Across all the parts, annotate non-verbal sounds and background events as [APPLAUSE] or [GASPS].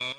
en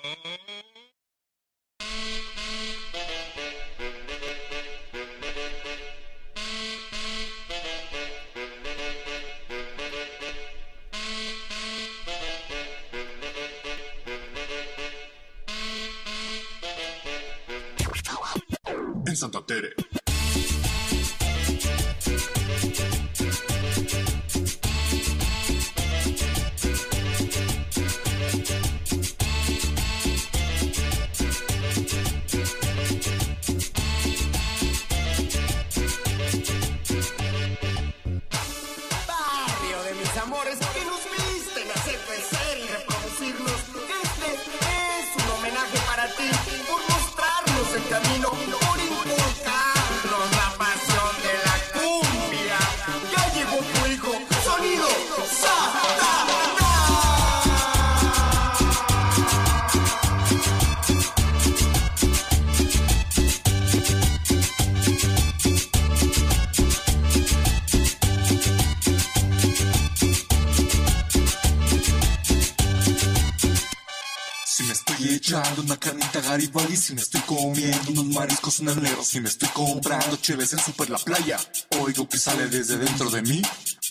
negros, si me estoy comprando cheves en Super La Playa, oigo que sale desde dentro de mí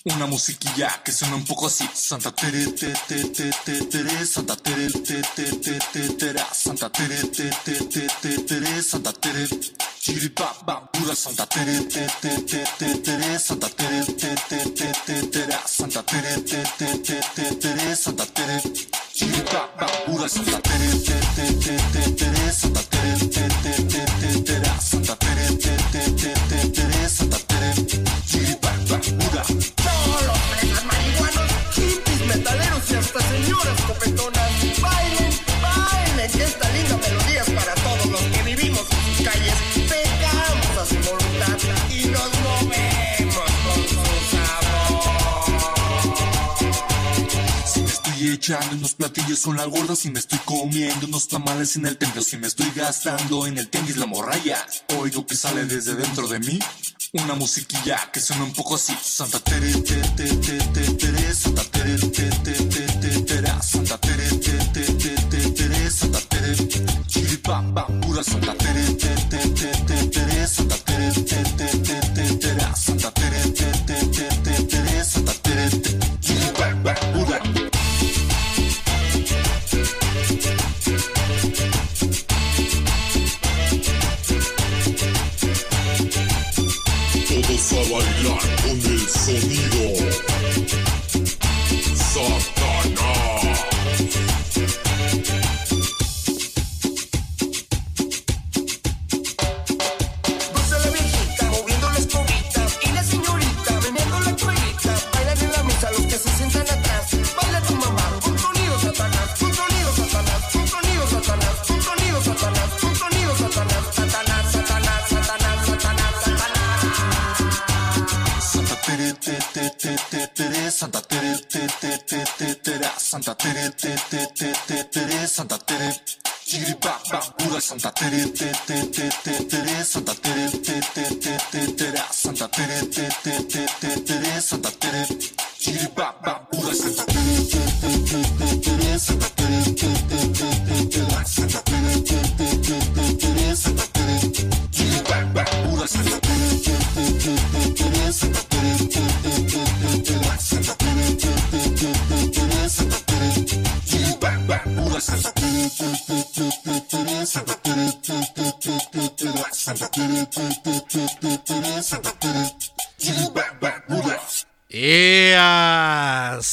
una musiquilla que suena un poco así. Santa Tere, te, Santa Tere, te, Santa Tere, te, Santa Tere, Santa Tere, te, Santa Tere, Santa Tere, te, te, te, te, tere, Santa Tere, con la gorda, si me estoy comiendo unos tamales en el templo, si me estoy gastando en el tenis la morralla, oigo que sale desde dentro de mí una musiquilla que suena un poco así. Santa Tere, te, te, te, te, tere, Santa Tere, te, te, te, te, tera, Santa Tere, te, te, te, te, tere, Santa Tere, chiripapa, pura Santa Tere, te, te, te, te, tere, Santa Tere, te, te, te, te, Santa Tere, te, te, te,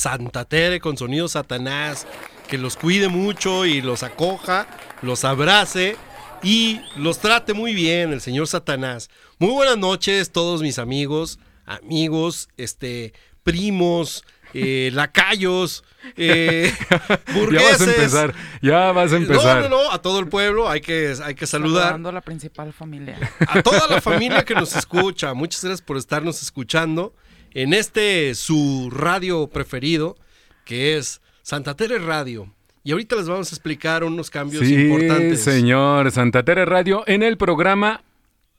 Santa Tere con sonido Satanás. Que los cuide mucho y los acoja, los abrace y los trate muy bien el señor Satanás. Muy buenas noches todos mis amigos, amigos, este, primos, eh, lacayos, [LAUGHS] eh, Ya burgueses. vas a empezar, ya vas a empezar. No, no, no, a todo el pueblo hay que, hay que saludar. Saludando a la principal familia. A toda la familia que nos escucha, muchas gracias por estarnos escuchando en este su radio preferido, que es Santa Tere Radio. Y ahorita les vamos a explicar unos cambios Sí, importantes. señor. Santa Tere Radio en el programa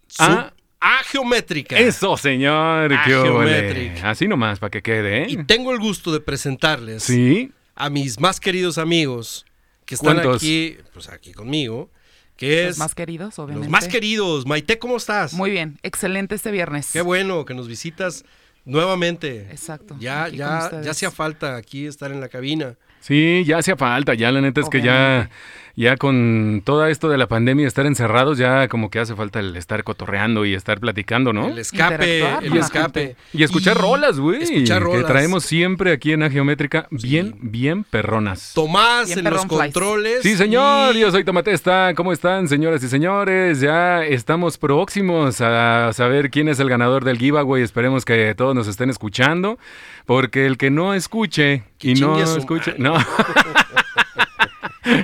Su- A. A Geométrica. Eso, señor. A. Geometric. Así nomás, para que quede, Y ¿eh? tengo el gusto de presentarles Sí. a mis más queridos amigos, que están ¿Cuántos? aquí, pues aquí conmigo, que es Los más queridos, obviamente. los más queridos. Maite, ¿cómo estás? Muy bien, excelente este viernes. Qué bueno que nos visitas nuevamente. Exacto, Ya, ya, ya hacía falta aquí estar en la cabina. Sí, ya hacía falta, ya la neta es que ya, ya con todo esto de la pandemia, estar encerrados, ya como que hace falta el estar cotorreando y estar platicando, ¿no? El escape, el escape. Y escuchar Y rolas, güey. Escuchar Que rolas. traemos siempre aquí en Geométrica, bien, bien perronas. Tomás Bien en los flies. controles. Sí, señor, y- yo soy Tomatesta. ¿Cómo están, señoras y señores? Ya estamos próximos a saber quién es el ganador del giveaway. Esperemos que todos nos estén escuchando, porque el que no escuche y no escuche, no. [LAUGHS]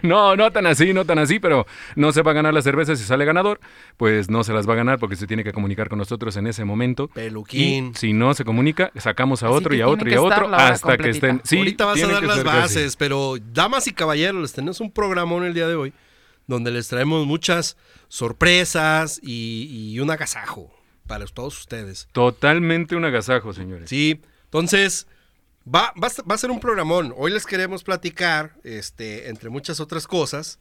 No, no tan así, no tan así, pero no se va a ganar la cerveza si sale ganador, pues no se las va a ganar porque se tiene que comunicar con nosotros en ese momento. Peluquín. Y si no se comunica, sacamos a Así otro y a otro y a otro hasta que estén. Sí, Ahorita vas a dar las bases, pero damas y caballeros, les tenemos un programón el día de hoy donde les traemos muchas sorpresas y, y un agasajo para todos ustedes. Totalmente un agasajo, señores. Sí, entonces va, va, a- va a ser un programón. Hoy les queremos platicar, este, entre muchas otras cosas,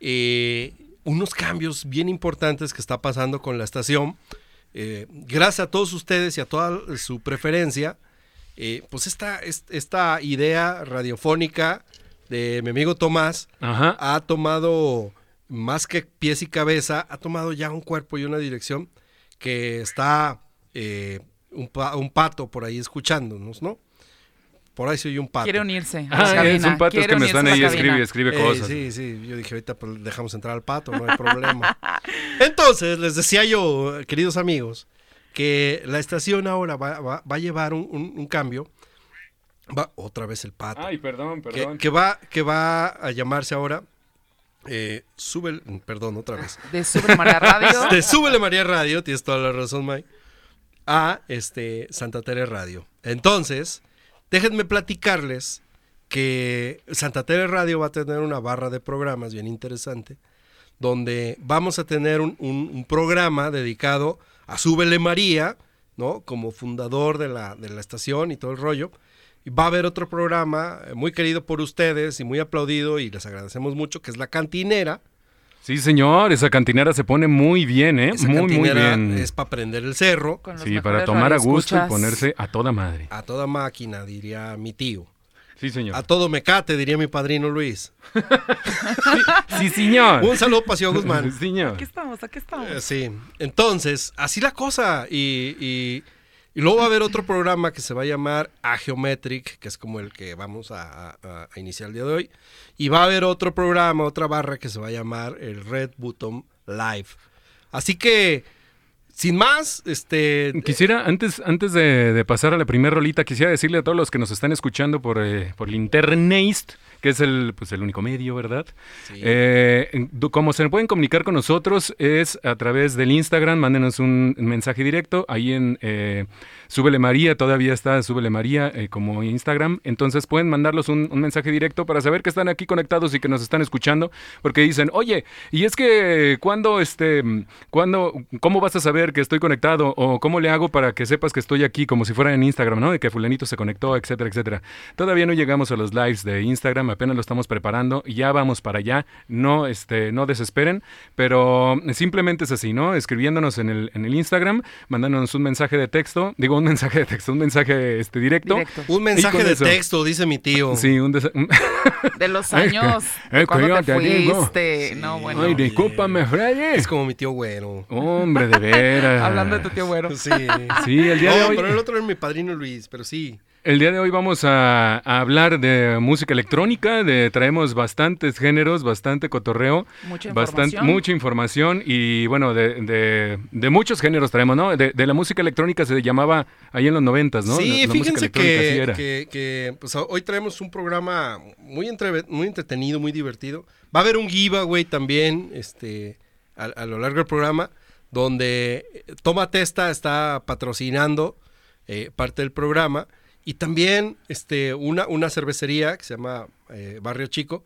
eh, unos cambios bien importantes que está pasando con la estación. Eh, gracias a todos ustedes y a toda su preferencia, eh, pues esta, es- esta idea radiofónica de mi amigo Tomás Ajá. ha tomado más que pies y cabeza, ha tomado ya un cuerpo y una dirección que está eh, un, pa- un pato por ahí escuchándonos, ¿no? Por ahí se oye un pato. Quiere unirse. a Ah, la es un pato quiere que me están ahí, escribe, escribe Eh, cosas. sí, sí, yo dije ahorita pues, dejamos entrar al pato, no hay problema. [LAUGHS] Entonces, les decía yo, queridos amigos, que la estación ahora va, va- va a llevar un, un- un cambio. Va otra vez el pato. Ay, perdón, que, perdón. que va, que va a llamarse ahora. Eh, sube, perdón, otra vez. [LAUGHS] De Super María Radio. [LAUGHS] De Súbele María Radio, tienes toda la razón, Mike, a este, Santa Tere Radio. Entonces, déjenme platicarles que Santa Tere Radio va a tener una barra de programas bien interesante, donde vamos a tener un, un- un programa dedicado a Súbele María, ¿no? Como fundador de la, de la estación y todo el rollo. Va a haber otro programa eh, muy querido por ustedes y muy aplaudido y les agradecemos mucho, que es La Cantinera. Sí, señor, esa cantinera se pone muy bien, ¿eh? Esa muy, muy cantinera bien. es para prender el cerro con los Sí, para tomar a gusto y ponerse a toda madre. a toda máquina, diría mi tío. Sí, señor. A todo mecate, diría mi padrino Luis. [LAUGHS] Sí, señor. Un saludo para Ciudad Guzmán. [LAUGHS] Sí, señor. Aquí estamos, aquí estamos. Eh, sí, entonces, así la cosa. Y, y- y luego va a haber otro programa que se va a llamar Agiometric, que es como el que vamos a, iniciar el día de hoy. Y va a haber otro programa, otra barra que se va a llamar el Red Button Live. Así que, sin más, este... Quisiera, antes, antes de, de pasar a la primera rolita, quisiera decirle a todos los que nos están escuchando por, eh, por el internet, que es el, pues, el único medio, ¿verdad? Sí. Eh, como se pueden comunicar con nosotros es a través del Instagram, mándenos un mensaje directo, ahí en eh, Súbele María, todavía está Súbele María eh, como Instagram, entonces pueden mandarlos un, un mensaje directo para saber que están aquí conectados y que nos están escuchando, porque dicen, oye, y es que cuando, este, cuando, ¿cómo vas a saber que estoy conectado? O cómo le hago para que sepas que estoy aquí, como si fuera en Instagram, ¿no? De que fulanito se conectó, etcétera, etcétera. Todavía no llegamos a los lives de Instagram, apenas lo estamos preparando, y ya vamos para allá, no, este, no desesperen, pero simplemente es así, ¿no? Escribiéndonos en el, en el Instagram, mandándonos un mensaje de texto, digo un mensaje de texto, un mensaje este, directo. Directo. Un mensaje de eso. texto, dice mi tío. Sí, un De los [LAUGHS] años. de que cuando yo te fuiste. No, bueno. Ay, discúlpame, Freddy. Es como mi tío güero. Hombre, de veras. [LAUGHS] Hablando de tu tío güero. Sí. Sí, el día de hoy. pero el otro es mi padrino Luis, pero sí. El día de hoy vamos a, a hablar de música electrónica, de traemos bastantes géneros, bastante cotorreo, Mucha bastante información. mucha información y bueno, de, de- de muchos géneros traemos, ¿no? De, de la música electrónica se llamaba ahí en los noventas, ¿no? Sí, La- la música fíjense que, era. que, que, pues, hoy traemos un programa muy, entre- muy entretenido, muy divertido. Va a haber un giveaway también este, a, a lo largo del programa, donde eh, Toma Testa está patrocinando eh, parte del programa. Y también este, una, una cervecería que se llama eh, Barrio Chico,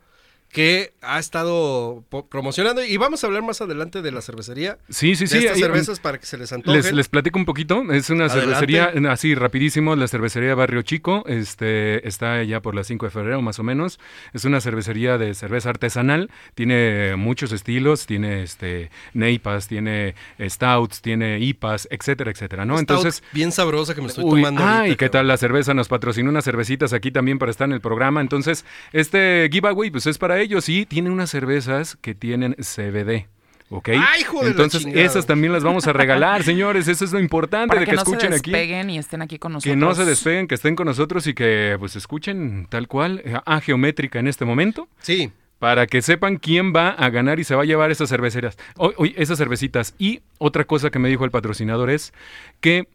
que ha estado promocionando y vamos a hablar más adelante de la cervecería. Sí, sí, de sí. estas ahí, cervezas para que se les antojen. Les, les platico un poquito. Es una Adelante. cervecería, así rapidísimo, la cervecería Barrio Chico. Este, está allá por las 5 de febrero, más o menos. Es una cervecería de cerveza artesanal. Tiene muchos estilos. Tiene este, neipas, tiene stouts, tiene IPAs, etcétera, etcétera, ¿no? Stout Entonces, bien sabrosa que me estoy Uy, tomando. ah, ahorita, y qué tal la cerveza, nos patrocinó unas cervecitas aquí también para estar en el programa. Entonces, este giveaway, pues es para ellos y tiene unas cervezas que tienen CBD. ¿Ok? ¡Ay, hijo de la Entonces, esas también las vamos a regar, [LAUGHS] señores. Eso es lo importante Para de que, que, no se escuchen aquí. despeguen y estén aquí con nosotros. Que no se despeguen, que estén con nosotros y que pues escuchen tal cual eh, a geométrica en este momento Sí, para que sepan quién va a ganar y se va a llevar esas cerveceras, o- o esas cervecitas. Y otra cosa que me dijo el patrocinador es que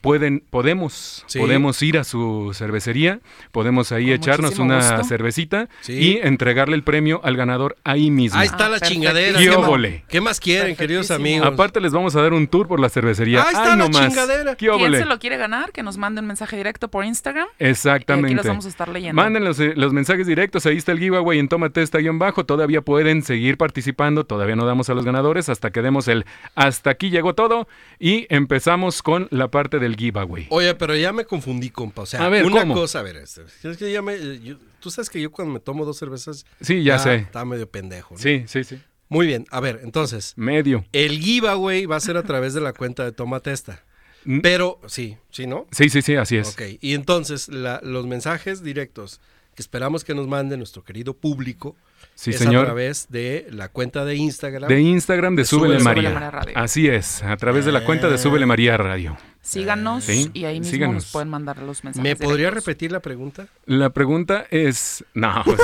pueden, podemos, Sí. podemos ir a su cervecería, podemos ahí Con echarnos una gusto. cervecita Sí. y entregarle el premio al ganador ahí mismo. ahí está Ah, la perfecto. chingadera. ¡Qué ¿Qué, más- óvole! qué más quieren, queridos amigos? Aparte les vamos a dar un tour por la cervecería. Ahí está ¡Ay, la no chingadera. ¡Qué ¿Quién se lo quiere ganar? Que nos mande un mensaje directo por Instagram. Exactamente. Y aquí los vamos a estar leyendo. Manden los, eh, los mensajes directos, ahí está el giveaway en Tómate esta guion bajo. Todavía pueden seguir participando, todavía no damos a los ganadores hasta que demos el hasta aquí llegó todo y empezamos con la parte del giveaway. Oye, pero ya me confundí, compa. O sea, A ver, una ¿cómo? cosa, a ver, este, es que ya me, yo- tú sabes que yo cuando me tomo dos cervezas. Sí, ya sé. Está medio pendejo. ¿no? Sí, sí, sí. Muy bien, a ver, entonces, Medio. el giveaway va a ser a través de la cuenta de Toma Testa. Mm. Pero, sí, sí, ¿no? Sí, sí, sí, así es. Ok, y entonces la- los mensajes directos que esperamos que nos mande nuestro querido público Sí, es a señor. través de la cuenta de Instagram. De Instagram de, De Súbele Súbele María. María Radio. Así es, a través de la cuenta de Súbele María Radio. Síganos Sí, y ahí mismo síganos. nos pueden mandar los mensajes. ¿Me podría directos. repetir la pregunta? La pregunta es. No. [LAUGHS] pues,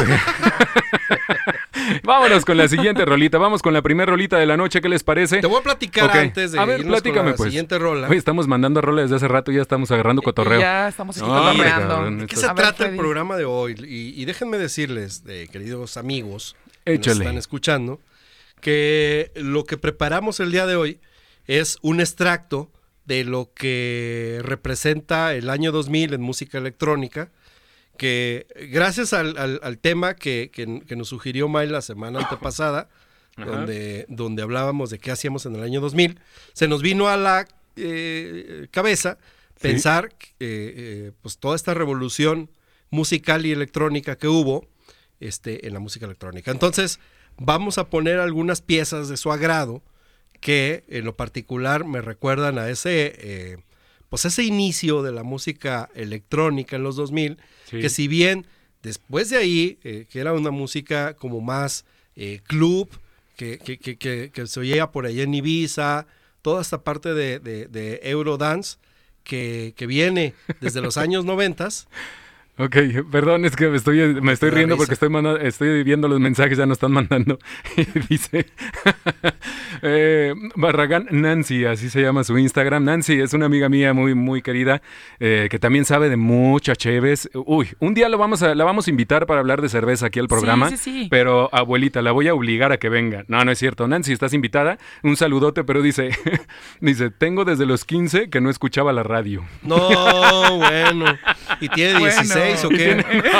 Vámonos con la siguiente rolita. Vamos con la primera rolita de la noche. ¿Qué les parece? Te voy a platicar antes de A ver, irnos con la pues. siguiente rola. Oye, estamos mandando roles desde hace rato y ya estamos agarrando cotorreo. Ya estamos aquí No, hombre, cotorreando. cabrón, ¿De qué se A ver, trata el programa de hoy? Y, y déjenme decirles, eh, queridos amigos que nos están escuchando, que lo que preparamos el día de hoy es un extracto de lo que representa el año 2000 en música electrónica, que gracias al, al- al tema que, que- que nos sugirió May la semana [COUGHS] antepasada, donde, donde hablábamos de qué hacíamos en el año 2000, se nos vino a la eh, cabeza pensar eh, eh, pues toda esta revolución musical y electrónica que hubo este, en la música electrónica. Entonces, vamos a poner algunas piezas de su agrado que en lo particular me recuerdan a ese, eh, pues ese inicio de la música electrónica en los 2000, Sí. que si bien después de ahí, eh, que era una música como más eh, club, que, que, que, que- se oía por allá en Ibiza, toda esta parte de, de, de Eurodance, que, que viene desde los [LAUGHS] años 90, Ok, perdón, es que me estoy, me estoy riendo risa. porque estoy, manda- estoy viendo los mensajes, ya nos están mandando. [LAUGHS] Y dice [LAUGHS] eh, Barragán Nancy, así se llama su Instagram. Nancy es una amiga mía muy, muy querida, eh, que también sabe de muchas cheves. Uy, un día lo vamos a, la vamos a invitar para hablar de cerveza aquí al programa. sí, sí. Pero, abuelita, la voy a obligar a que venga. No, no es cierto. Nancy, estás invitada. Un saludote, pero dice, [LAUGHS] dice, tengo desde los 15 que no escuchaba la radio. No, bueno. ¿Y tiene Bueno. 16 o qué? [LAUGHS]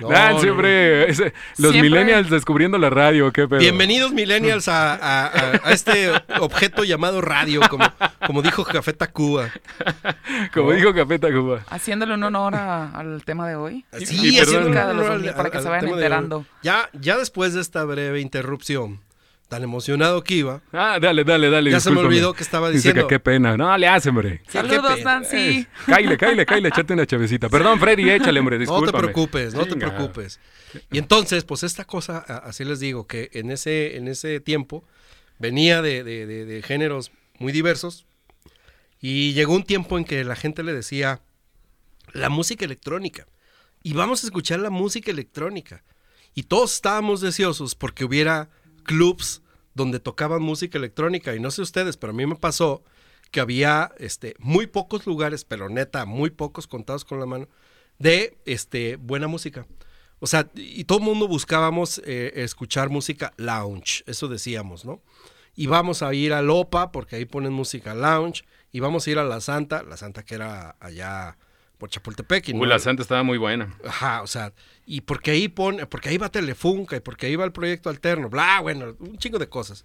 No, Nancy, no. ese- los Siempre- millennials descubriendo la radio, qué pedo. Bienvenidos millennials a, a- a- a este objeto llamado radio, como, como dijo Café Tacuba. Como dijo Café Tacuba. Haciéndole un honor a- al tema de hoy. Sí, haciendo perdón. un honor Para al- que al- se vayan enterando. Ya, ya después de esta breve interrupción, tan emocionado que iba, Ah, dale, dale, dale. Ya se me olvidó que estaba Dice diciendo. que qué pena. No, le hace, hombre. qué Saludos, pena. Nancy. Cáile, cáile, cáile, échate una chavecita. Perdón, Freddy, échale, hombre, no discúlpame. te preocupes, no te preocupes. Y entonces, pues esta cosa, así les digo, que en ese, en ese tiempo venía de, de- de- de géneros muy diversos y llegó un tiempo en que la gente le decía la música electrónica y vamos a escuchar la música electrónica y todos estábamos deseosos porque hubiera clubs donde tocaban música electrónica y no sé ustedes, pero a mí me pasó que había este muy pocos lugares, pero neta, muy pocos contados con la mano de este buena música. O sea, y todo el mundo buscábamos eh, escuchar música lounge, eso decíamos, ¿no? Y vamos a ir a Lopa porque ahí ponen música lounge y vamos a ir a La Santa, La Santa que era allá por Chapultepec. Y Uy, no- la Santa estaba muy buena. Ajá, o sea, y porque ahí pone, porque ahí va Telefunca y porque ahí va el proyecto alterno, bla, bueno, un chingo de cosas.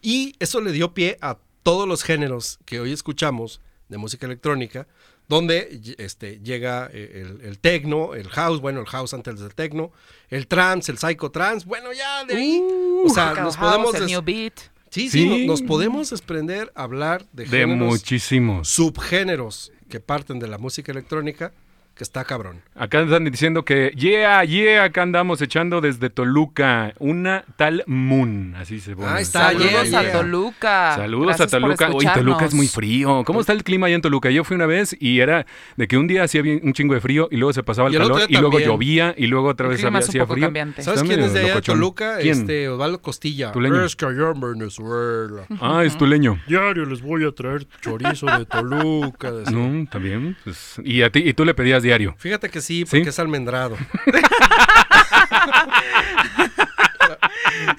Y eso le dio pie a todos los géneros que hoy escuchamos de música electrónica, donde este, llega eh, el, el techno, el house, bueno, el house antes del techno, el trance, el psychotrance, bueno, ya de ahí, o sea, nos House, podemos... el New Beat. sí, sí, Sí. nos podemos desprender, hablar de, De géneros, muchísimos. subgéneros que parten de la música electrónica, que está cabrón. Acá están diciendo que, yeah, yeah, acá andamos echando desde Toluca una tal Moon, así se pone. Ahí está, Saludos yeah, a yeah. Toluca. Saludos Gracias a Toluca. Uy, Toluca es muy frío. ¿Cómo está el clima allá en Toluca? Yo fui una vez y era de que un día hacía bien- un chingo de frío y luego se pasaba el, Y el otro calor y luego también. llovía y luego otra El vez clima había, es un hacía poco frío. cambiante. ¿Sabes Está quién es de allá de. Toluca? ¿Quién? Este, Osvaldo Costilla. Tuleño. Es que allá en Venezuela. [LAUGHS] Ah, es tuleño. Diario les voy a traer chorizo de Toluca. No, bien. pues, y a ti, y tú le pedías diario. Fíjate que sí, porque ¿Sí? es almendrado. [LAUGHS]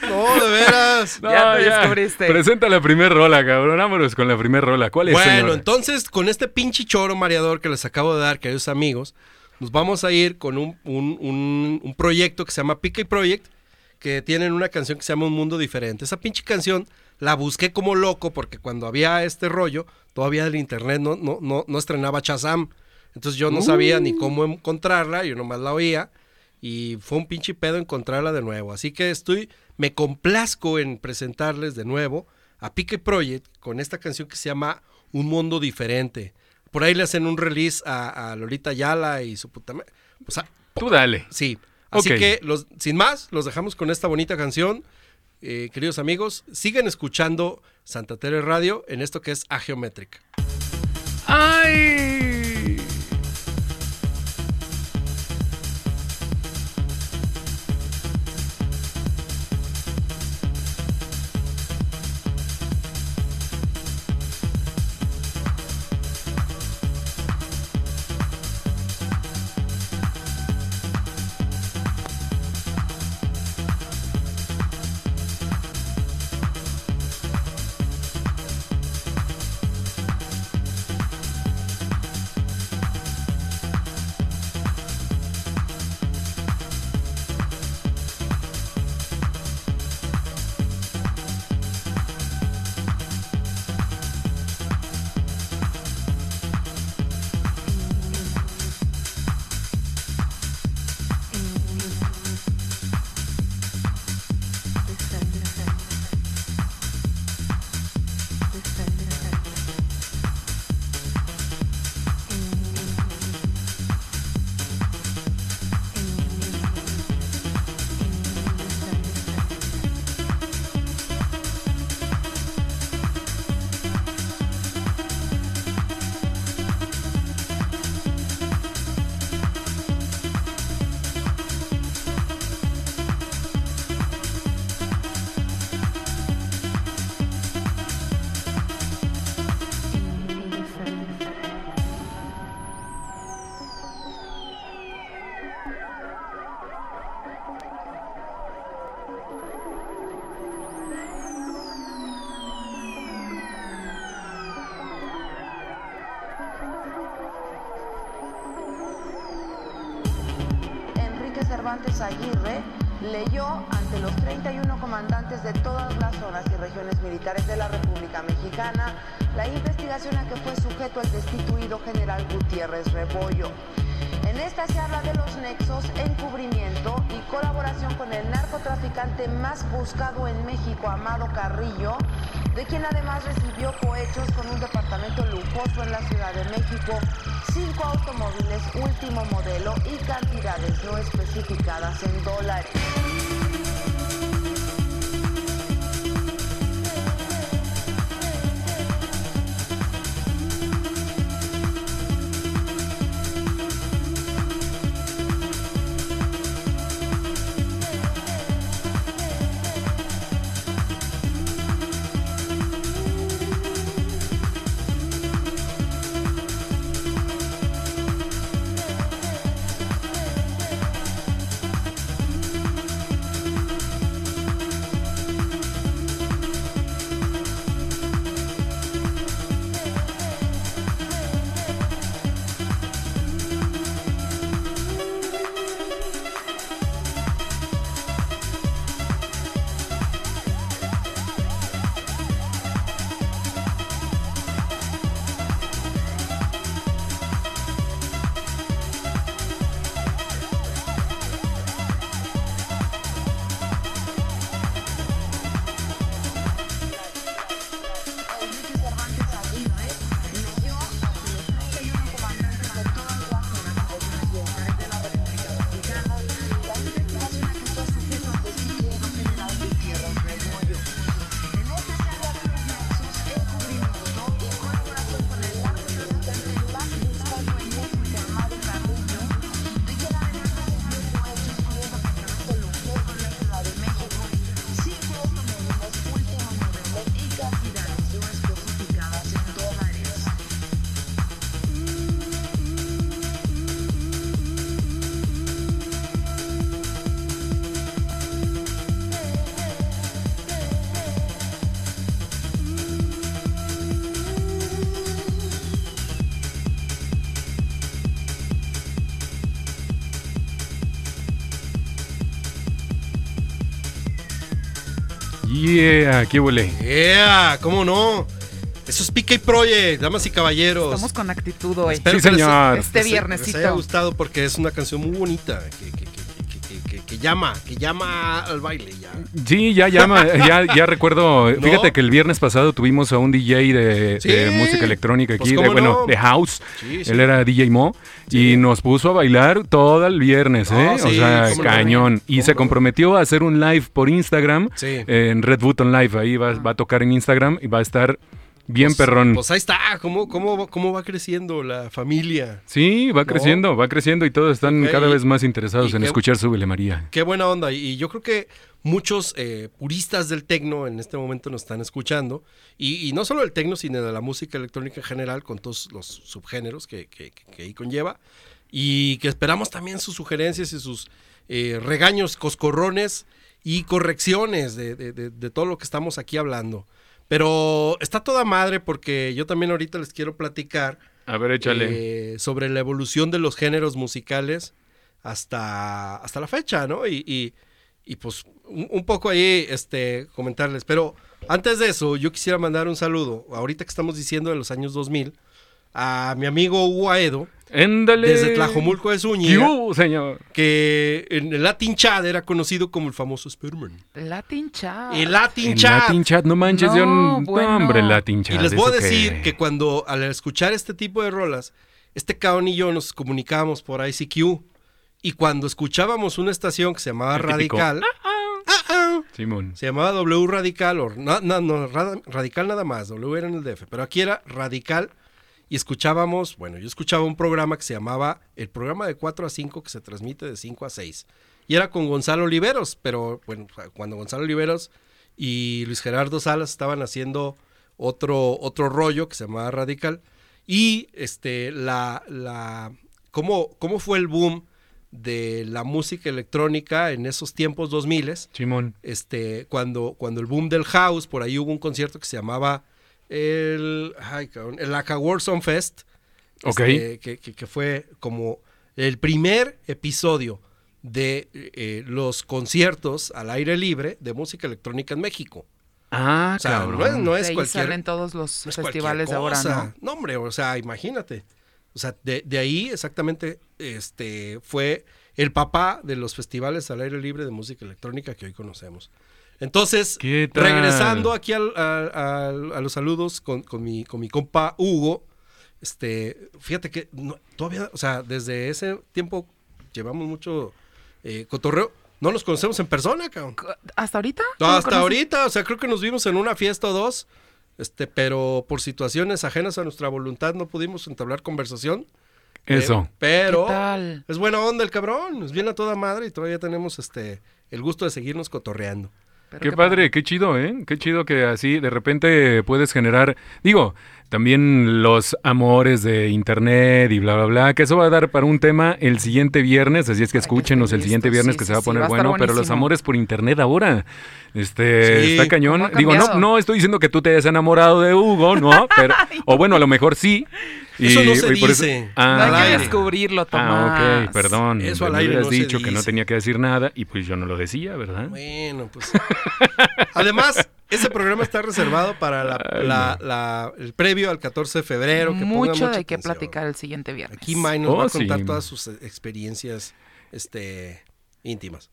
no, de veras. Ya te descubriste. Presenta la primer rola, cabrón. Vámonos con la primer rola. ¿Cuál es, Bueno, señora? entonces con este pinche choro mareador que les acabo de dar, queridos amigos, nos vamos a ir con un, un- un- un proyecto que se llama Pica y Project, que tienen una canción que se llama Un Mundo Diferente. Esa pinche canción la busqué como loco porque cuando había este rollo, todavía el internet no, no, no, no estrenaba Chazam. Entonces yo no sabía ni cómo encontrarla, yo nomás la oía y fue un pinche pedo encontrarla de nuevo. Así que estoy, me complazco en presentarles de nuevo a Pique Project con esta canción que se llama Un Mundo Diferente. Por ahí le hacen un release a, a Lolita Yala y su puta O sea, Tú dale. sí. Así que, los, sin más, los dejamos con esta bonita canción. Eh, queridos amigos, sigan escuchando Santa Tere Radio en esto que es Ageometric. ¡Ay! Aguirre leyó ante los 31 comandantes de todas las zonas y regiones militares de la República Mexicana la investigación a que fue sujeto el destituido general Gutiérrez Rebollo. En esta se habla de los nexos, encubrimiento y colaboración con el narcotraficante más buscado en México, Amado Carrillo, de quien además recibió cohechos con un departamento lujoso en la Ciudad de México, cinco automóviles último modelo y cantidades no especificadas en dólares. Yeah, qué huele. Yeah, ¿cómo no? Eso es PK Project, damas y caballeros. Estamos con actitud hoy. Espero Sí, que les- señor. Este les- Les haya viernesito. gustado porque es una canción muy bonita que, que- que- llama, que llama al baile ya. Sí, ya llama, [LAUGHS] ya, ya recuerdo. ¿No? Fíjate que el viernes pasado tuvimos a un DJ de, Sí. de música electrónica Pues, aquí, de, ¿cómo bueno, no? de house. Sí, sí. Él era DJ Mo y nos puso a bailar todo el viernes, ¿eh? o sea, no. cañón. Y ¿Cómo se comprometió a hacer un live por Instagram Sí. en Red Button Live. Ahí va, va a tocar en Instagram y va a estar bien Pues- perrón. Pues ahí está, ¿cómo, cómo, cómo va creciendo la familia. Sí, va creciendo, va creciendo y todos están cada y- vez más interesados en qué- escuchar Súbele María. Qué buena onda. Y yo creo que muchos eh, puristas del tecno en este momento nos están escuchando. Y, y no solo del tecno, sino de la música electrónica en general, con todos los subgéneros que, que- que- que ahí conlleva. Y que esperamos también sus sugerencias y sus eh, regaños, coscorrones y correcciones de, de- de- de todo lo que estamos aquí hablando. Pero está toda madre porque yo también ahorita les quiero platicar A ver, échale. eh, sobre la evolución de los géneros musicales hasta, hasta la fecha, ¿no? Y, y- y, pues un, un poco ahí este, comentarles. Pero antes de eso, yo quisiera mandar un saludo, ahorita que estamos diciendo de los años 2000, a mi amigo Hugo Aedo, Éndale. desde Tlajomulco de ¿Qué Zúñiga, señor? que en el Latin Chat era conocido como el famoso Sperman. Latin Chat. El Latin Chat. Latin Chat, no manches, No, yo no, no, bueno. hombre, Latin Chat. Y les voy a ¿eso decir qué? que cuando al escuchar este tipo de rolas, este cabrón y yo nos comunicábamos por ICQ. Y cuando escuchábamos una estación que se llamaba El Radical, ah, ah, Simón. se llamaba W Radical, o no, no, no, Rad- Radical nada más, W era en el DF, pero aquí era Radical. Y escuchábamos, bueno, yo escuchaba un programa que se llamaba el programa de 4 a 5 que se transmite de 5 a 6. Y era con Gonzalo Oliveros, pero bueno, cuando Gonzalo Oliveros y Luis Gerardo Salas estaban haciendo otro, otro rollo que se llamaba Radical. Y este, la, la, ¿cómo, ¿cómo fue el boom de la música electrónica en esos tiempos 2000 Simón. este, cuando, cuando el boom del house, por ahí hubo un concierto que se llamaba el, ay, cabrón, el Aka Warzone Fest, Ok. este, que, que- que fue como el primer episodio de eh, los conciertos al aire libre de música electrónica en México. Ah, O sea, cabrón. no es, no es de ahí cualquier, salen todos los no festivales de ahora. ¿no? No, hombre, o sea, imagínate. O sea, de, de ahí exactamente este, fue el papá de los festivales al aire libre de música electrónica que hoy conocemos. Entonces, regresando aquí al- a, a- a los saludos con, con mi, con mi compa Hugo, este, fíjate que no- todavía, o sea, desde ese tiempo llevamos mucho eh, cotorreo. No nos conocemos en persona, cabrón. ¿Hasta ahorita? No, ¿No lo hasta ahorita, o sea, creo que nos vimos en una fiesta o dos, este, pero por situaciones ajenas a nuestra voluntad no pudimos entablar conversación. Eso. Eh, pero ¿Qué tal? es buena onda el cabrón, nos viene a toda madre y todavía tenemos este el gusto de seguirnos cotorreando. Pero Qué padre, qué chido, ¿eh? Qué chido que así de repente puedes generar, digo, también los amores de internet y bla, bla, bla, que eso va a dar para un tema el siguiente viernes, así es que escúchenos el siguiente viernes sí, que sí, se va a sí, poner a bueno, pero los amores por internet ahora, este, Sí, está cañón. ¿cómo ha Digo, no, no estoy diciendo que tú te hayas enamorado de Hugo, ¿no? [LAUGHS] Pero, o bueno, a lo mejor sí. Eso no se y por eso- dice. Ah, No hay que descubrirlo, Tomás. Ah, ok, perdón. Eso al aire no se dicho que no dice. tenía que decir nada y pues yo no lo decía, ¿verdad? Bueno, pues. [LAUGHS] Además, ese programa está reservado para la, Ay, la- la- el previo al 14 de febrero. Que Mucho mucha de qué platicar el siguiente viernes. Aquí May nos Oh, va a contar sí. todas sus experiencias este, íntimas.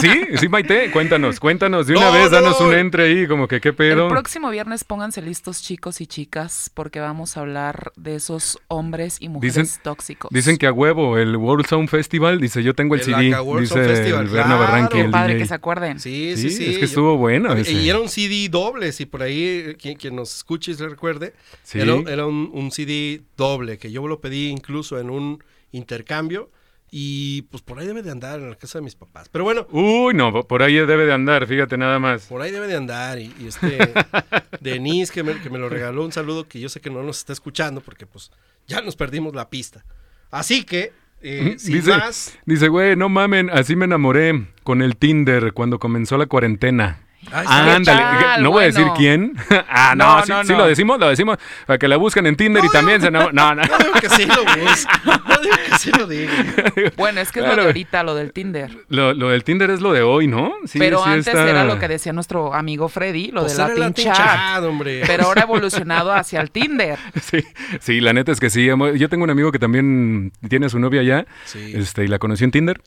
Sí, sí, Maite, cuéntanos, cuéntanos de una No, vez, no, danos no. un entre ahí, como que qué pedo. El próximo viernes pónganse listos chicos y chicas porque vamos a hablar de esos hombres y mujeres Dicen- tóxicos. Dicen que a huevo, el World Sound Festival, dice yo tengo el, El CD, dice Sound Festival, el Berna claro. Qué el padre DJ. que se acuerden. Sí, Sí, sí, sí. es que estuvo bueno Y- ese. Y era un CD doble, si por ahí eh, quien, quien nos escuche y se recuerde. Sí. Era, era un, un CD doble que yo lo pedí incluso en un intercambio. Y pues por ahí debe de andar en la casa de mis papás. Pero bueno, Uy, no, por ahí debe de andar, fíjate nada más. por ahí debe de andar. Y, y este [LAUGHS] Denise que me, que me lo regaló, un saludo que yo sé que no nos está escuchando porque pues ya nos perdimos la pista. Así que, eh, sin dice, más, dice, güey, no mamen, así me enamoré con el Tinder cuando comenzó la cuarentena. Ay, ¿Qué Ándale, no voy a decir quién. [LAUGHS] ah, no, No, sí, no, sí no. lo decimos, lo decimos para que la busquen en Tinder y también se no, no, no. No digo que sí lo busque. [LAUGHS] No digo que sí lo diga. [LAUGHS] Bueno, es que es lo de ahorita, lo del Tinder. Lo, lo del Tinder es lo de hoy, ¿no? Sí, Pero sí antes está- era lo que decía nuestro amigo Freddy, lo Pues de Chat. Chat, hombre. Pero ahora ha evolucionado hacia el Tinder. Sí, sí, la neta es que sí. Yo tengo un amigo que también tiene a su novia allá Sí. este, y la conoció en Tinder.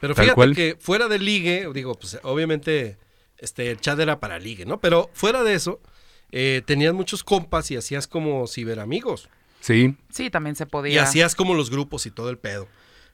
Pero fíjate cual. que fuera de ligue, digo, pues obviamente este, el chat era para ligue, ¿no? Pero fuera de eso, eh, tenías muchos compas y hacías como ciberamigos. Sí, Sí, también se podía. Y hacías como los grupos y todo el pedo.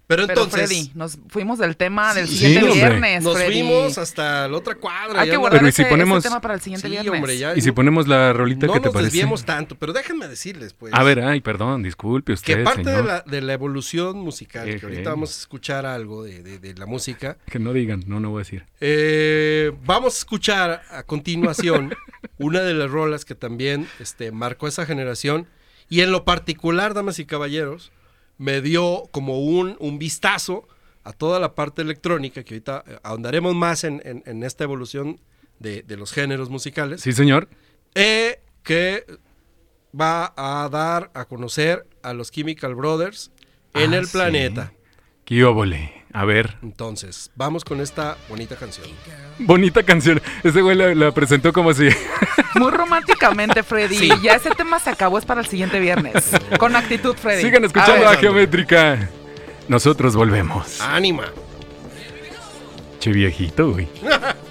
Pero Pero entonces Freddy, nos fuimos del tema del Sí, siguiente hombre. viernes, nos Freddy. fuimos hasta la otra cuadra. Hay que no- guardar Pero ¿y si ese, ponemos- ese tema para el siguiente Sí, viernes. hombre, ya y si ponemos la rolita no que te nos parece. desviemos tanto, pero déjenme decirles, pues. A ver, ay, perdón, disculpe usted, que parte de la, de la evolución musical, que ahorita vamos a escuchar algo de, de- de la música, [LAUGHS] Que no digan, no, no voy a decir. eh, vamos a escuchar a continuación [LAUGHS] una de las rolas que también este, marcó esa generación y en lo particular, damas y caballeros, me dio como un, un vistazo a toda la parte electrónica, que ahorita eh, ahondaremos más en, en- en esta evolución de, de los géneros musicales. Sí, señor. eh, que va a dar a conocer a los Chemical Brothers en Ah, el sí. planeta. Qué óvole. A ver, Entonces, vamos con esta bonita canción. bonita canción. Ese güey la, la presentó como si... [LAUGHS] Muy románticamente, Freddy. Sí. Ya ese tema se acabó, es para el siguiente viernes. [LAUGHS] Con actitud, Freddy. Sigan escuchando A a. Geométrica. Nosotros volvemos. ¡Ánima! Che viejito, güey. [LAUGHS]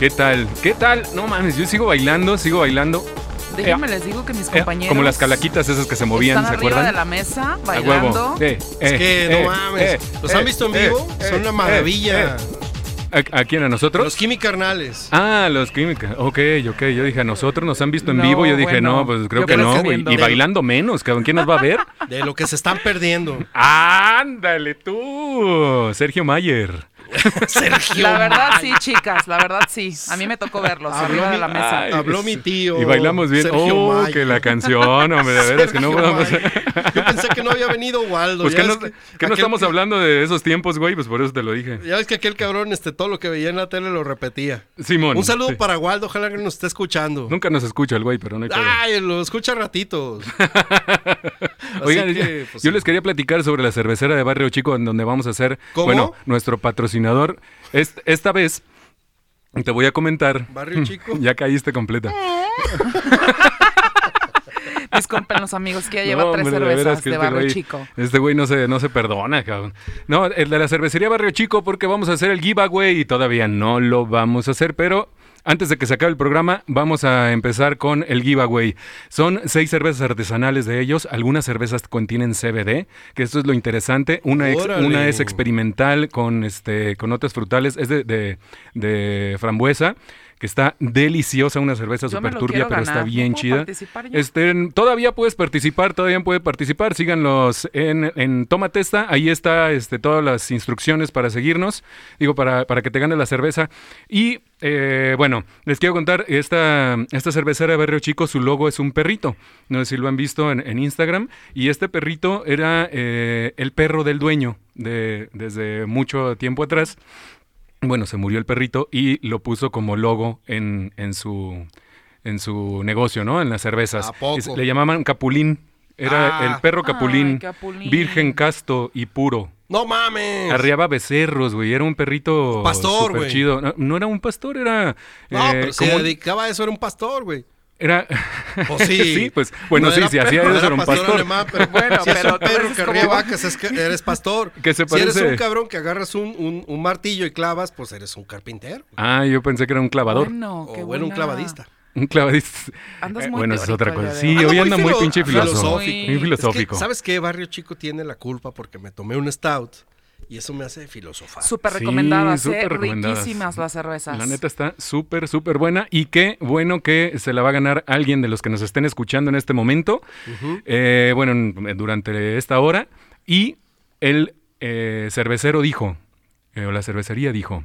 ¿Qué tal? ¿Qué tal? No mames, yo sigo bailando, sigo bailando. Déjenme les digo que mis Eh, compañeros. como las calaquitas esas que se movían, están ¿se acuerdan? de la mesa, A bailando. huevo. Eh, Es eh, que eh, no mames. eh, ¿Los eh, han visto en eh, vivo? eh, Son una eh, maravilla. eh. ¿A, a quién? ¿A nosotros? Los químicarnales. Ah, los químicos. Ok, ok. Yo dije, a nosotros nos han visto en No, vivo. Yo dije, bueno, no, pues creo que no, güey. Y bailando menos, cabrón. ¿Quién nos va a ver? De lo que se están perdiendo. [LAUGHS] Ándale tú, Sergio Mayer. [LAUGHS] Sergio. La verdad sí, chicas, la verdad sí. A mí me tocó verlos Habló arriba de mi- la mesa. Ay, Habló mi tío. Y bailamos bien. Sergio oh, Mayer. que la canción, hombre, de veras que no. Mayer. Yo pensé que no había venido Waldo. Pues ya que no, ves que que no aquel estamos que- hablando de esos tiempos, güey, pues por eso te lo dije. Ya ves que aquel cabrón, este, todo lo que veía en la tele lo repetía. Simón. Un saludo sí. para Waldo, ojalá que nos esté escuchando. Nunca nos escucha el güey, pero no hay pedo. Ay, lo escucha ratitos. [LAUGHS] Oigan, que, pues, yo les quería platicar sobre la cervecera de Barrio Chico, en donde vamos a hacer, ¿Cómo? bueno, nuestro patrocinador. Es- esta vez te voy a comentar. Barrio Chico. ya caíste completa. [LAUGHS] Disculpen los amigos que ya lleva No, tres hombre, de veras cervezas de este barrio güey- chico. Este güey no se, no se perdona, cabrón. No, el de la cervecería Barrio Chico, porque vamos a hacer el giveaway y todavía no lo vamos a hacer, pero antes de que se acabe el programa, vamos a empezar con el giveaway. Son seis cervezas artesanales de ellos. Algunas cervezas contienen CBD, que esto es lo interesante. Una, ex- Órale. una es experimental con, este, con notas frutales, es de, de- de frambuesa. Que está deliciosa, una cerveza súper turbia, pero está ganar. ¿No bien chida. Este, todavía puedes participar, todavía puede participar. Síganlos en, en Toma Testa. Ahí está este, todas las instrucciones para seguirnos. Digo, para, para que te gane la cerveza. Y eh, bueno, les quiero contar, esta, esta cervecera de Barrio Chico, su logo es un perrito. No sé si lo han visto en, en Instagram. Y este perrito era eh, el perro del dueño de, desde mucho tiempo atrás. Bueno, se murió el perrito y lo puso como logo en, en su en su negocio, ¿no? En las cervezas. ¿A poco? Se- le llamaban Capulín. Era Ah. el perro Ay, Capulín, Capulín. virgen, casto y puro. No mames. Arriaba becerros, güey. Era un perrito Pastor, güey. chido. No, no era un pastor, era... No, eh, pero se como- dedicaba a eso, era un pastor, güey. Era... Pues sí. [LAUGHS] Sí, pues, bueno, No sí, si hacía perro, eso era un pastor. alemán, pero [LAUGHS] Bueno, si es pero un tú perro eres que como- ríe vacas, es que eres pastor. [LAUGHS] Que se Si eres parece- un cabrón que agarras un, un- un martillo y clavas, pues eres un carpintero. Ah, yo pensé que era un clavador. Bueno, O qué bueno, un clavadista. Un clavadista. Andas Eh, muy bueno, es otra cosa. Sí, hoy. hoy Ando anda muy pinche filosófico. Muy Es que, filosófico. ¿Sabes qué? Barrio Chico tiene la culpa porque me tomé un stout y eso me hace filosofar. Súper Sí, recomendadas, ¿eh? súper recomendadas. Riquísimas las cervezas. La neta está súper, súper buena y qué bueno que se la va a ganar alguien de los que nos estén escuchando en este momento, eh, bueno, en- durante esta hora. Y el eh, cervecero dijo, eh, o la cervecería dijo,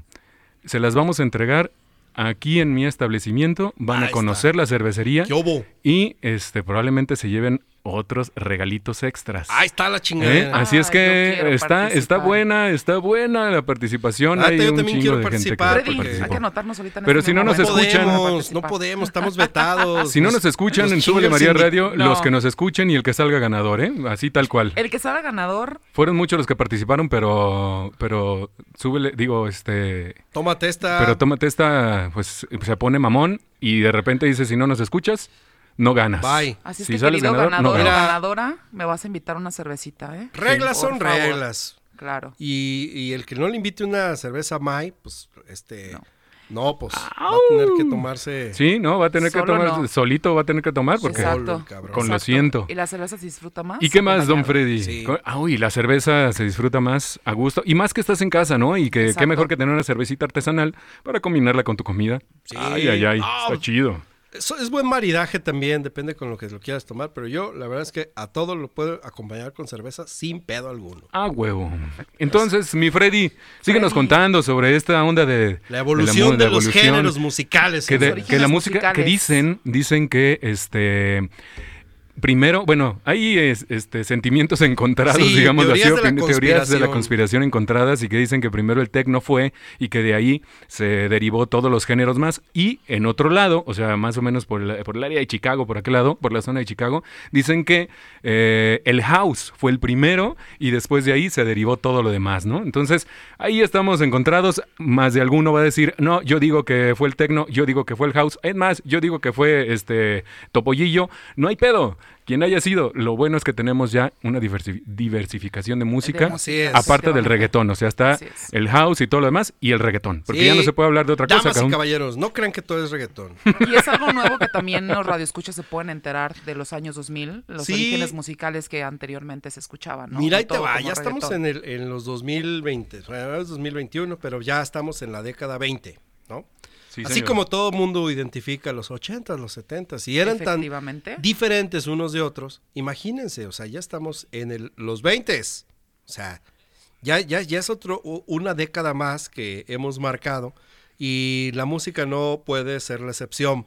se las vamos a entregar aquí en mi establecimiento, van Ahí a conocer la cervecería ¿Qué hubo? y este probablemente se lleven otros regalitos extras. Ahí está la ¿Eh? chingadera. Así es que está, está buena, está buena la participación. Ah, Hay yo un también chingo quiero de gente que participar, Freddy, porque- hay que anotarnos ahorita en Pero este si no momento nos no escuchan- podemos, no [LAUGHS] podemos, estamos vetados. Si no nos escuchan en Súbele el María Radio, No. los que nos escuchen y el que salga ganador, ¿eh? Así tal cual. El que salga ganador, Fueron muchos los que participaron, pero, pero súbele, digo, este, Tómate esta. pero tómate esta, pues se pone mamón y de repente dice, si no nos escuchas, no ganas. Bye. así es Si que sales querido ganador, ganas. Ganadora, me vas a invitar una cervecita, ¿eh? reglas son favor. reglas. Claro. Y, y el que no le invite una cerveza Mai, pues, este... No. No, pues, va a tener que tomarse... Sí, no, va a tener que tomar, no. solito va a tener que tomar porque... Exacto. Con lo siento. ¿Y la cerveza se disfruta más? ¿Y qué más, don? Freddy? Sí. Ah, uy, la cerveza se disfruta más a gusto. Y más que estás en casa, ¿no? Y que qué mejor que tener una cervecita artesanal para combinarla con tu comida. Sí. Ay, ay, ay. Ah, está chido. Eso es buen maridaje también, depende con lo que lo quieras tomar, pero yo la verdad es que a todo lo puedo acompañar con cerveza sin pedo alguno. Ah, huevo. Entonces, mi Freddy, síguenos Freddy. contando sobre esta onda de... La evolución de, la los evolución. géneros musicales. que, de- que la música que dicen dicen que este primero bueno hay es- este sentimientos encontrados Sí, digamos así teorías de la teorías de la conspiración. encontradas y que dicen que primero el tecno fue y que de ahí se derivó todos los géneros más. Y en otro lado o sea más o menos por el, por el área de Chicago por aquel lado por la zona de Chicago dicen que eh, el house fue el primero y después de ahí se derivó todo lo demás no entonces ahí estamos encontrados. Más de alguno va a decir no yo digo que fue el tecno yo digo que fue el house es más yo digo que fue este topollillo. No hay pedo quien haya sido, lo bueno es que tenemos ya una diversi- diversificación de música, De aparte del reggaetón, o sea, está el house y todo lo demás y el reggaetón, porque Sí. ya no se puede hablar de otra cosa. Damas y caballeros, no crean que todo es reggaetón. Y es algo nuevo que también los radioescuchas se pueden enterar de los años 2000, los Sí. orígenes musicales que anteriormente se escuchaban, ¿no? Mira, ahí te va, ya estamos en, el, en los 2020, bueno, es 2021, pero ya estamos en la década 20, ¿no? Sí, Así señor. como todo mundo identifica los 80, los 70, y eran tan diferentes unos de otros, imagínense, o sea, ya estamos en el, los 20, o sea, ya, ya, ya es otro, una década más que hemos marcado y la música no puede ser la excepción.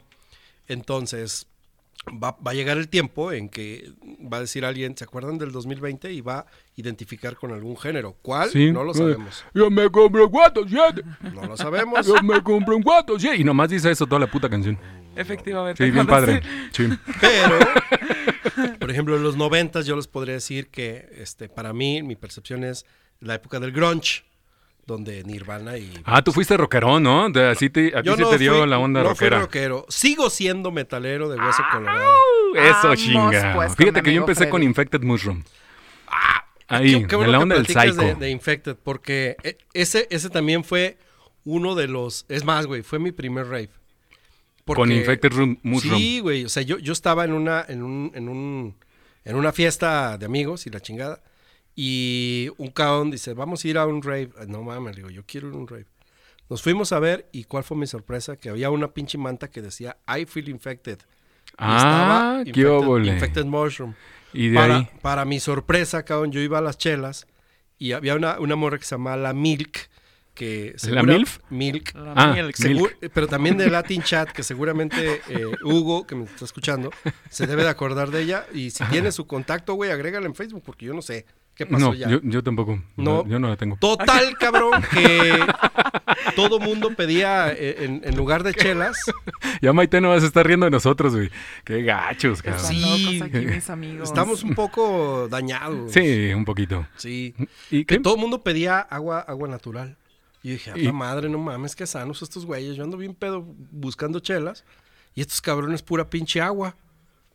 Entonces, va, va a llegar el tiempo en que va a decir alguien, ¿se acuerdan del 2020? Y va a identificar con algún género. ¿Cuál? Sí. No lo sabemos. Yo me compro un cuatro, siete. No lo sabemos. Yo me compro un cuatro, siete. Y nomás dice eso toda la puta canción. Efectivamente. Sí, bien padre. Sí. Pero, por ejemplo, en los noventas yo les podría decir que este, para mí, mi percepción es la época del grunge, donde Nirvana y... Ah, tú fuiste rockerón, ¿no? De- así te, a ti yo sí te dio fui- la onda no fui rockera. rockero. Sigo siendo metalero de hueso colorado. Eso, chinga. pues, con Fíjate que yo empecé con Freddy. Infected Mushroom. Ahí, Qué- qué bueno en la que onda del platicas psycho. de, de Infected, porque e- ese, ese también fue uno de los... Es más, güey, fue mi primer rave. Con Porque- Infected Room- Mushroom. Sí, güey. O sea, yo, yo estaba en una, en un, en un, en una fiesta de amigos y la chingada. Y un cabrón dice, vamos a ir a un rave. Ay, No mames, digo, yo quiero ir a un rave. Nos fuimos a ver y cuál fue mi sorpresa, que había una pinche manta que decía I feel infected. Y Ah, estaba qué infected, óvole. infected mushroom. Y de para, ahí. para mi sorpresa, cabrón, yo iba a las chelas y había una, una morra que se llamaba La Milk. Que ¿La MILF? Milk. La Ah, Milk. Segur- pero también de Latin Chat, que seguramente eh, Hugo, que me está escuchando, se debe de acordar de ella. Y si tiene su contacto, güey, agrégala en Facebook, porque yo no sé qué pasó No, ya. yo, yo tampoco. No. No, yo no la tengo. Total, [LAUGHS] cabrón, que todo mundo pedía eh, en, en lugar de chelas. [LAUGHS] Ya Maite no vas a estar riendo de nosotros, güey. Qué gachos, cabrón. Están Sí. locos aquí mis amigos. Estamos un poco dañados. Sí, un poquito. Sí. ¿Y Que qué? todo el mundo pedía agua, agua natural. Y yo dije, a Y- la madre, no mames, qué sanos estos güeyes. Yo ando bien pedo buscando chelas. Y estos cabrones pura pinche agua.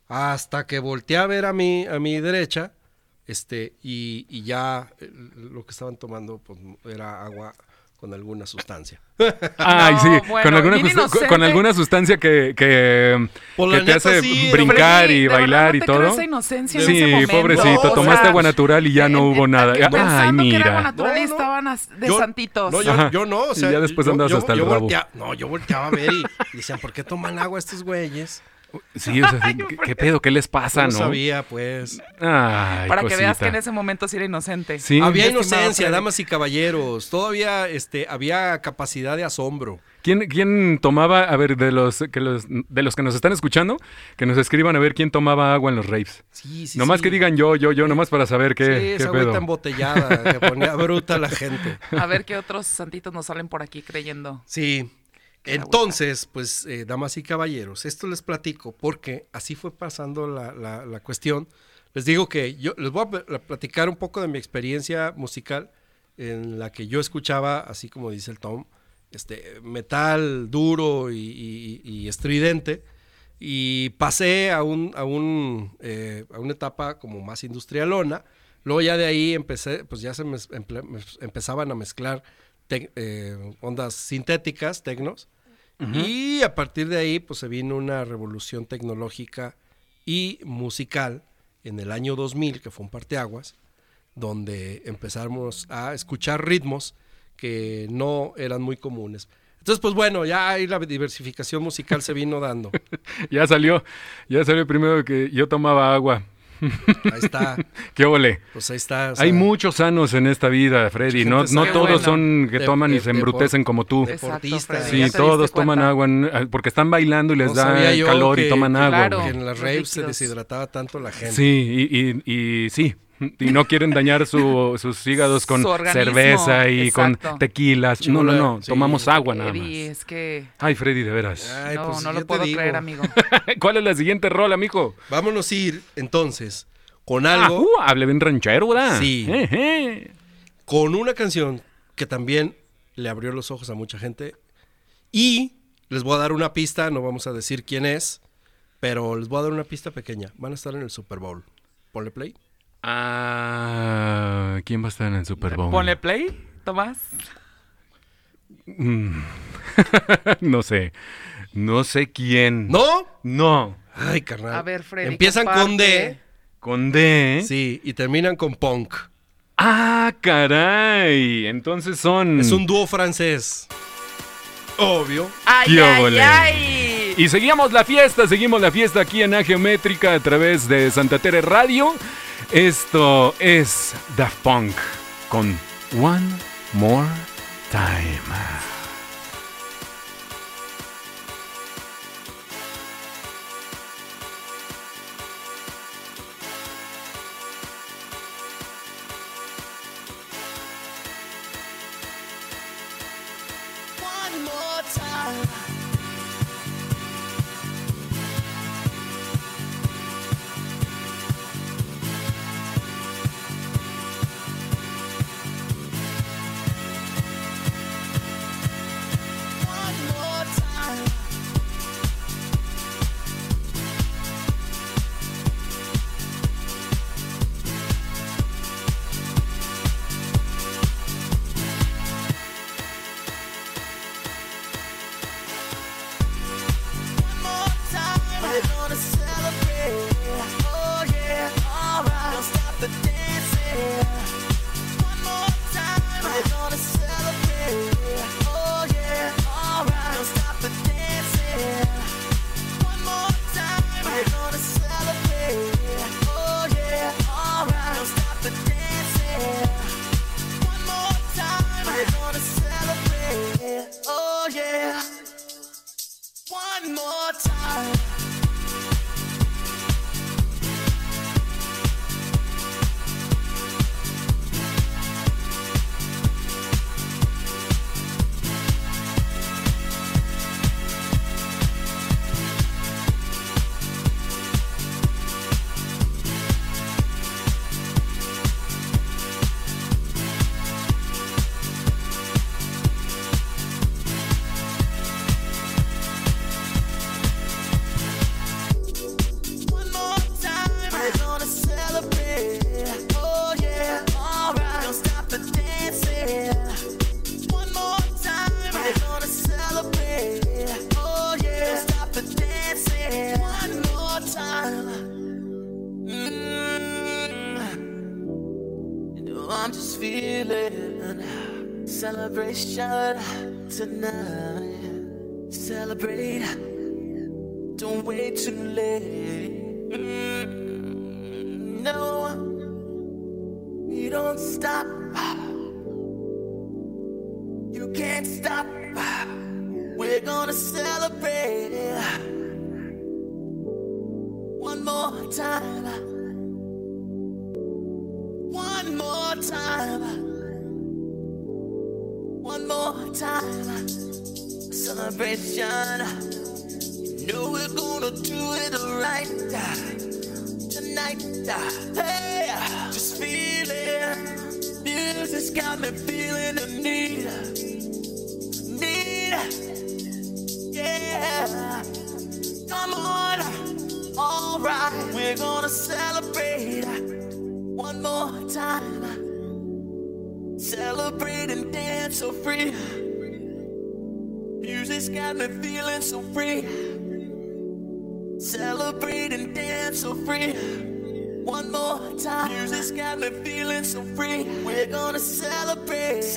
Hasta que volteé a ver a mi, a mi derecha. Este, y, y ya eh, lo que estaban tomando pues, era agua con alguna sustancia. [LAUGHS] Ay, No, sí, bueno, con, alguna con alguna sustancia que, que, que te neta, hace sí, brincar y bailar no y todo. esa inocencia en Sí, ese momento. pobrecito, O tomaste sea, agua natural y ya no en- hubo en- nada. Ay, pensando que era agua mira. natural y No, no. estaban de Yo- santitos. No, yo, yo no, o Y sea, ya después yo, andas yo- hasta el yo rabo. voltea- no, yo volteaba a ver y, y decían, ¿por qué toman agua estos güeyes? Sí, o sea, [LAUGHS] ¿qué, qué pedo? ¿Qué les pasa, no no? sabía, pues. Ay, para que veas que en ese momento sí era inocente. Sí. Había inocencia, Freddy. damas y caballeros. Todavía este, había capacidad de asombro. ¿Quién, ¿Quién tomaba, a ver, de los, que los, de los que nos están escuchando, que nos escriban a ver quién tomaba agua en los raves? Sí, sí, nomás sí. que digan yo, yo, yo, nomás para saber qué, sí, qué esa pedo. agüita embotellada que ponía bruta la gente. A ver qué otros santitos nos salen por aquí creyendo. Sí. Entonces, pues, eh, damas y caballeros, esto les platico porque así fue pasando la, la- cuestión. Les digo que yo les voy a pl- a platicar un poco de mi experiencia musical en la que yo escuchaba, así como dice el Tom, este metal duro y, estridente. Y pasé a, un, a, un, eh, a una etapa como más industrialona. Luego ya de ahí empecé, pues ya se me empezaban a mezclar eh, ondas sintéticas, tecnos. Y a partir de ahí, pues se vino una revolución tecnológica y musical en el año 2000, que fue un parteaguas, donde empezamos a escuchar ritmos que no eran muy comunes. Entonces, pues bueno, ya ahí la diversificación musical se vino dando. [LAUGHS] Ya salió, ya salió primero que yo tomaba agua. Ahí está, [LAUGHS] ¿Qué ole? pues ahí está. o sea, Hay muchos sanos en esta vida, Freddy. No, no todos bueno. son que De- toman y de- se de- embrutecen como tú. de- Deportistas. Sí, todos toman agua en- ah, porque están bailando y les No da calor y que- toman agua. Claro. güey. que en las raves se deshidrataba tanto la gente. Sí, y, y- y sí. Y no quieren dañar su- sus hígados con Su cerveza y exacto. con tequilas. No, no, no. Sí. Tomamos agua nada Eddie, más. es que Ay, Freddy, de veras. Ay, no, pues, no lo puedo digo. creer, amigo. [LAUGHS] ¿Cuál es la siguiente rola, mijo? Vámonos a ir entonces con Ah, algo, uh, hable bien ranchero, ¿verdad? Sí. Ejé. con una canción que también le abrió los ojos a mucha gente. Y les voy a dar una pista, no vamos a decir quién es, Pero les voy a dar una pista pequeña. Van a estar en el Super Bowl. Ponle play. Ah, ¿quién va a estar en el Super Bowl? Ponle play, Tomás. Mm. [LAUGHS] no sé. No sé quién. ¿No? No. Ay, carnal. A ver, Freddy. Empiezan con D. Con D. Sí, y terminan con punk. Ah, caray. Entonces son. Es un dúo francés. Obvio. ¡Ay, ¡Qué ay, ay! Y seguimos la fiesta, seguimos la fiesta aquí en A Geométrica a través de Santa Tere Radio. Esto es Daft Punk con One More Time. Nation.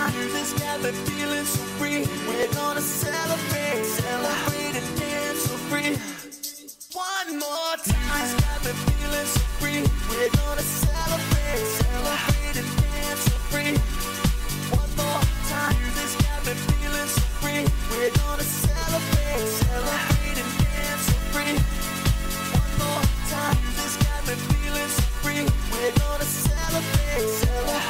Feeling so free. We're gonna celebrate. Celebrate and dance so free. One more time. Feeling so free. We're gonna celebrate. Celebrate and dance so free. One more time. Feeling so free. We're gonna celebrate. Celebrate and dance so free. One more time. So Sí,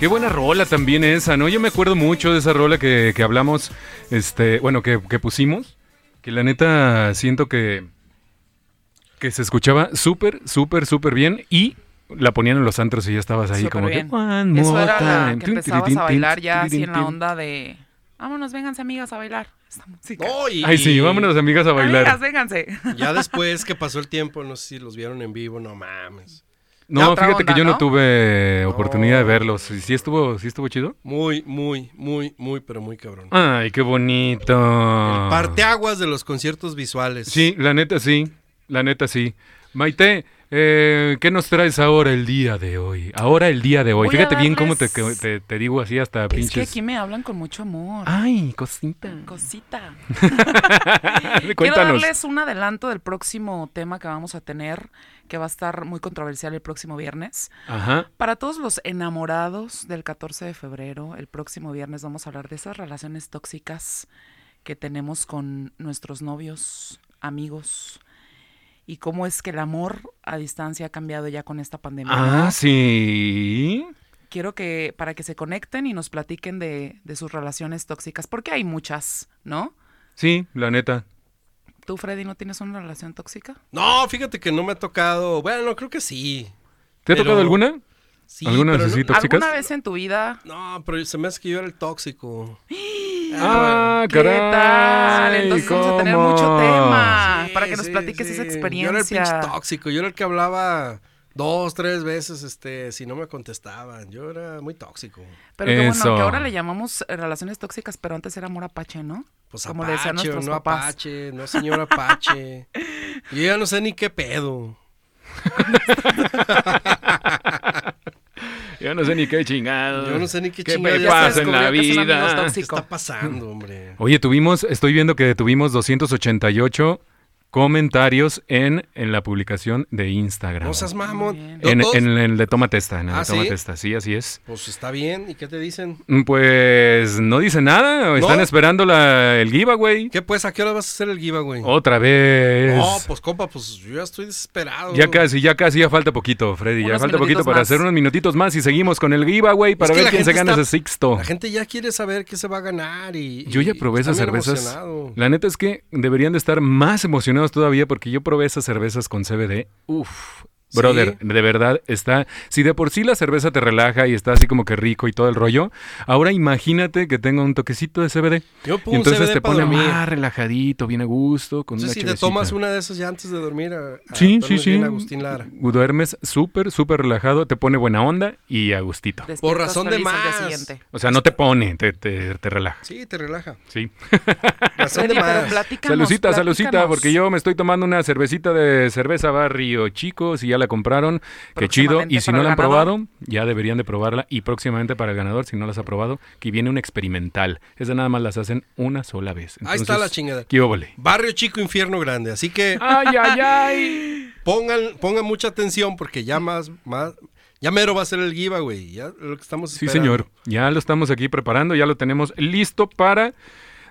Qué buena rola también esa, ¿no? Yo me acuerdo mucho de esa rola que, que hablamos, este, bueno, que, que pusimos, que la neta siento que, que se escuchaba súper, súper, súper bien y la ponían en los antros y ya estabas ahí Súper como bien. que... "One Eso more era la time". que empezabas a bailar ya así en la onda de... Vámonos, vénganse amigas a bailar esta música. No, y- Ay, sí, vámonos amigas a bailar. Amigas, vénganse. Ya después que pasó el tiempo, no sé si los vieron en vivo, no mames. No, fíjate onda, que yo no ¿no? tuve oportunidad de No. verlos. ¿Sí estuvo, sí estuvo chido? Muy, muy, muy, muy, pero muy cabrón. Ay, qué bonito. El parteaguas de los conciertos visuales. Sí, la neta sí, la neta sí. Maite, eh, ¿qué nos traes ahora el día de hoy? Ahora el día de hoy. Voy Fíjate bien cómo te, te, te digo así hasta Es que pinches... aquí me hablan con mucho amor. Ay, cosita. Cosita. [LAUGHS] Quiero Cuéntanos. darles un adelanto del próximo tema que vamos a tener, que va a estar muy controversial el próximo viernes. Ajá. Para todos los enamorados del 14 de febrero, el próximo viernes vamos a hablar de esas relaciones tóxicas que tenemos con nuestros novios, amigos, y cómo es que el amor a distancia ha cambiado ya con esta pandemia. ¿no? Ah, sí. Quiero que, para que se conecten y nos platiquen de, de sus relaciones tóxicas, porque hay muchas, ¿no? Sí, la neta. ¿Tú, Freddy, no tienes una relación tóxica? No, fíjate que no me ha tocado. Bueno, creo que sí. ¿Te ha tocado alguna? Sí, ¿Alguna pero no-. ¿Alguna vez en tu vida? No, pero se me hace que yo era el tóxico. [GASPS] Ah, ¿Qué caray. tal? Entonces vamos a tener mucho tema Sí, para que nos sí, platiques sí. esa Yo era el experiencia. pinche tóxico. Yo era el que hablaba dos, tres veces, este, si no me contestaban. Yo era muy tóxico. Pero que bueno, que ahora le llamamos relaciones tóxicas, pero antes era amor apache, ¿no? Pues Como le decían Apache nuestros no papás. Apache, no señor Apache. [LAUGHS] Yo ya no sé ni qué pedo. [LAUGHS] Yo no sé ni qué chingado. Yo no sé ni qué ¿Qué chingado me ya pasa en la vida? ¿Qué está pasando, hombre? Oye, tuvimos, estoy viendo que tuvimos 288 comentarios en, en la publicación de Instagram. No seas mamón. en, en el de Toma Testa, en el ¿Ah, de Toma sí? Testa, sí, así es. Pues está bien. ¿Y qué te dicen? Pues no dice nada, están esperando la, el giveaway. ¿Qué pues? ¿A qué hora vas a hacer el giveaway? Otra vez. No, pues compa, pues yo ya estoy desesperado. Ya casi, ya casi, ya falta poquito, Freddy. Ya falta poquito para más. hacer unos minutitos más y seguimos con el giveaway para que ver quién se gana está- ese sixto. La gente ya quiere saber qué se va a ganar y... Yo ya probé esas cervezas. emocionado. La neta es que deberían de estar más emocionados todavía porque yo probé esas cervezas con CBD. Uf. ¿Sí? Brother, de verdad está. Si de por sí la cerveza te relaja y está así como que rico y todo el rollo, ahora imagínate que tenga un toquecito de CBD. Yo Y entonces CBD te pone dormir. más relajadito, bien a gusto, con una si te tomas una de esas ya antes de dormir. A, a- Sí, sí, sí. bien, Agustín Lara. Duermes súper, súper relajado, te pone buena onda y a gustito. Despiertas razón de más. siguiente. O sea, no te pone, te, te, te relaja. Sí, te relaja. Sí. Razón de más. Salucita, salucita, porque yo me estoy tomando una cervecita de cerveza Barrio Chico, si ya la compraron, qué chido. Y si no la han probado, ya deberían de probarla. Y próximamente para el ganador, si no las ha probado, que viene una experimental. Esa nada más las hacen una sola vez. Ahí está la chingada. ¿Qué óvole? Barrio chico, infierno grande. Así que [LAUGHS] ¡Ay, ay, ay! [LAUGHS] pongan, pongan mucha atención porque ya más, más, ya mero va a ser el giveaway. Ya lo que estamos Sí, señor. Ya lo estamos aquí preparando, ya lo tenemos listo para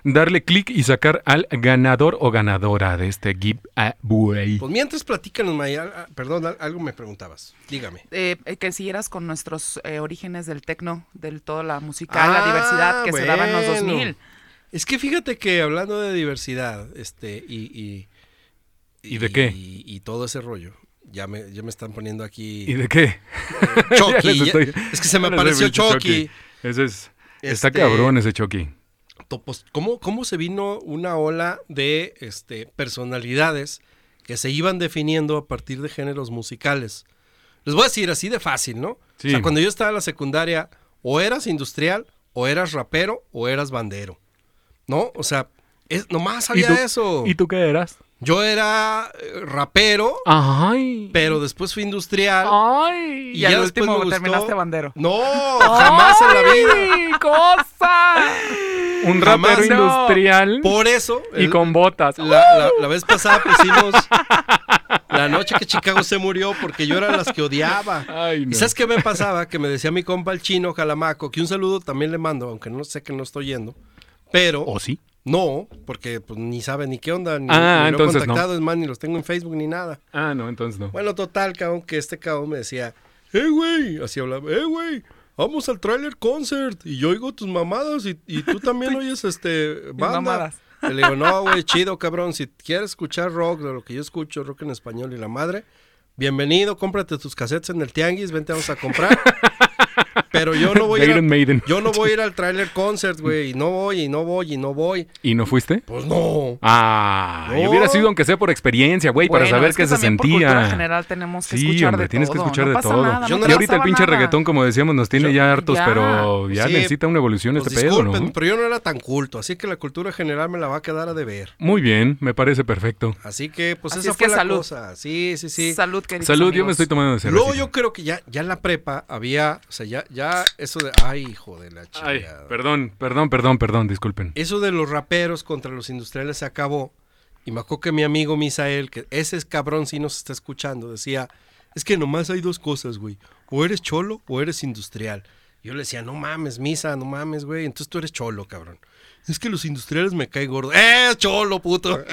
darle clic y sacar al ganador o ganadora de este giveaway. Pues mientras platícanos, Maya. Perdón, al- algo me preguntabas. Dígame. Eh, eh, que siguieras con nuestros eh, orígenes del tecno, del toda la musical, la Ah, diversidad que se daba en los bueno. 2000. Es que fíjate que hablando de diversidad, este, y, y, ¿Y de qué? Y, y todo ese rollo. Ya me, ya me están poniendo aquí ¿Y de qué? Chucky. [LAUGHS] Estoy- es que se me apareció visto Chucky. Ese es. Está Este- cabrón ese Chucky. Pues, ¿cómo, ¿Cómo se vino una ola de este, personalidades que se iban definiendo a partir de géneros musicales? Les voy a decir así de fácil, ¿no? Sí. O sea, cuando yo estaba en la secundaria, o eras industrial, o eras rapero, o eras bandero. ¿No? O sea, es, nomás había tú, eso. ¿Y tú qué eras? Yo era eh, rapero, Ay. pero después fui industrial. Ay. Y, ya al último me gustó- terminaste bandero. No, jamás en la vida. ¡Ay, cosa! [LAUGHS] Un Jamás, rapero no. industrial Por eso. y el- con botas. La, la- la vez pasada pusimos la noche que Chicago se murió porque yo era las que odiaba. Ay, no. ¿Y sabes qué me pasaba? Que me decía mi compa el chino Jalamaco, que un saludo también le mando, aunque no sé que no estoy yendo. Pero ¿O sí? no, porque pues, ni sabe ni qué onda, ni, Ah, ni lo he no. contactado, es más, ni los tengo en Facebook ni nada. Ah, no, entonces no. Bueno, total, cabrón, que este cabrón me decía, eh, güey, así hablaba, eh, güey, vamos al trailer concert. Y yo oigo tus mamadas y, y tú también [LAUGHS] oyes este banda. mamadas. Y le digo, no, güey, chido, cabrón. Si quieres escuchar rock, de lo que yo escucho, rock en español y la madre, bienvenido, cómprate tus cassettes en el tianguis, vente, vamos a comprar. [LAUGHS] Pero yo no voy a ir, Iron al- Maiden. yo no voy a ir al trailer concert, güey, y no voy, y no voy, y no voy. ¿Y no fuiste? Pues no. Ah, y No. hubiera sido aunque sea por experiencia, güey, para saber es que qué se sentía. general tenemos que Sí, escuchar hombre, de tienes que escuchar no de pasa todo. nada, Yo no no te y ahorita el pinche nada. reggaetón, como decíamos, nos tiene Yo- ya hartos, ya. pero ya Sí. necesita una evolución Pues este pedo, ¿no? pero yo no era tan culto, así que la cultura general me la va a quedar a deber. Muy bien, me parece perfecto. Así que, pues Así esa es que fue la salud. cosa. Sí, sí, sí. Salud, queridos Salud, yo me estoy tomando de Luego cerveza. yo creo que ya, ya en la prepa había, sea, ya, ya eso de, ay, hijo de la Ay, chingada. perdón, perdón, perdón, perdón, disculpen. Eso de los raperos contra los industriales se acabó. Y me acuerdo que mi amigo Misael, que ese es cabrón si nos está escuchando, decía, es que nomás hay dos cosas, güey. O eres cholo o eres industrial. Yo le decía, no mames, Misa, no mames, güey. Entonces tú eres cholo, cabrón. Es que los industriales me caen gordo. ¡Eh, cholo, puto! [LAUGHS]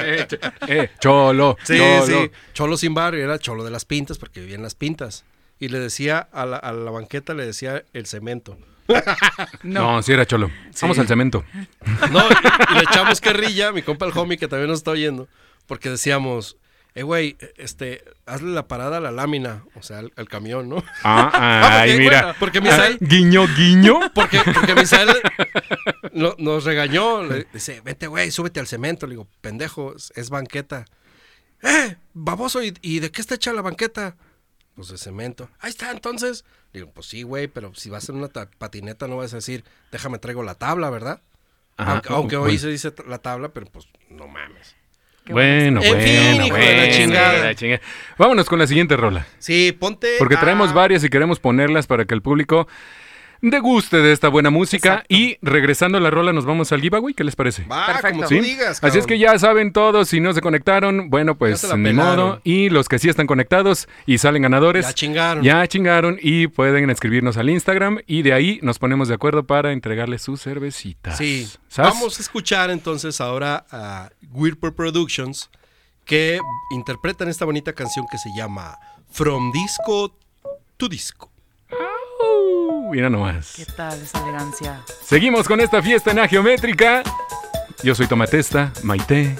Eh, cholo, Sí, cholo. sí. Cholo sin barrio, era cholo de las pintas porque vivía en las pintas. Y le decía a la, a la banqueta, le decía el cemento. [LAUGHS] No, sí era cholo. Vamos al cemento. No, y, y le echamos carrilla, mi compa el homie que también nos está oyendo, porque decíamos, eh, güey, este, hazle la parada a la lámina, o sea, al, al camión, ¿no? Ah, [LAUGHS] Ah, ay, porque, mira. porque Misael- Ah, guiño, guiño. Porque, porque Misael [LAUGHS] no- nos regañó, le dice, vente, güey, súbete al cemento. Le digo, pendejo, es, es banqueta. ¡Eh, baboso! ¿y, y de qué está hecha la banqueta? Pues de cemento. Ahí está, entonces. Digo, pues sí, güey, pero si vas en una ta- patineta no vas a decir, déjame traigo la tabla, ¿verdad? Ajá, aunque aunque bueno. hoy se dice la tabla, pero pues no mames. Qué Bueno, En bueno, fin, hijo de la bueno, chingada. hijo de la chingada. Vámonos con la siguiente rola. Sí, ponte. Porque a- traemos varias y queremos ponerlas para que el público deguste de esta buena música. Exacto. Y regresando a la rola, nos vamos al giveaway. ¿Qué les parece? Va, Perfecto. como tú ¿Sí? digas. Así es que ya saben todos, si no se conectaron, bueno, pues ni pelaron. modo. Y los que sí están conectados y salen ganadores, Ya chingaron. ya chingaron y pueden escribirnos al Instagram y de ahí nos ponemos de acuerdo para entregarles sus cervecitas. Sí. ¿Sas? Vamos a escuchar entonces ahora a Weirper Productions que interpretan esta bonita canción que se llama From Disco to Disco. Uh, mira nomás. ¿Qué tal esa elegancia? Seguimos con esta fiesta en geométrica. Yo soy Tomatesta, Maite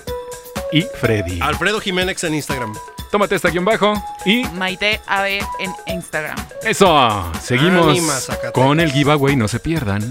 y Freddy. Alfredo Jiménez en Instagram. Tomatesta guion bajo y Maite AB en Instagram. eso. Seguimos con el giveaway, no se pierdan.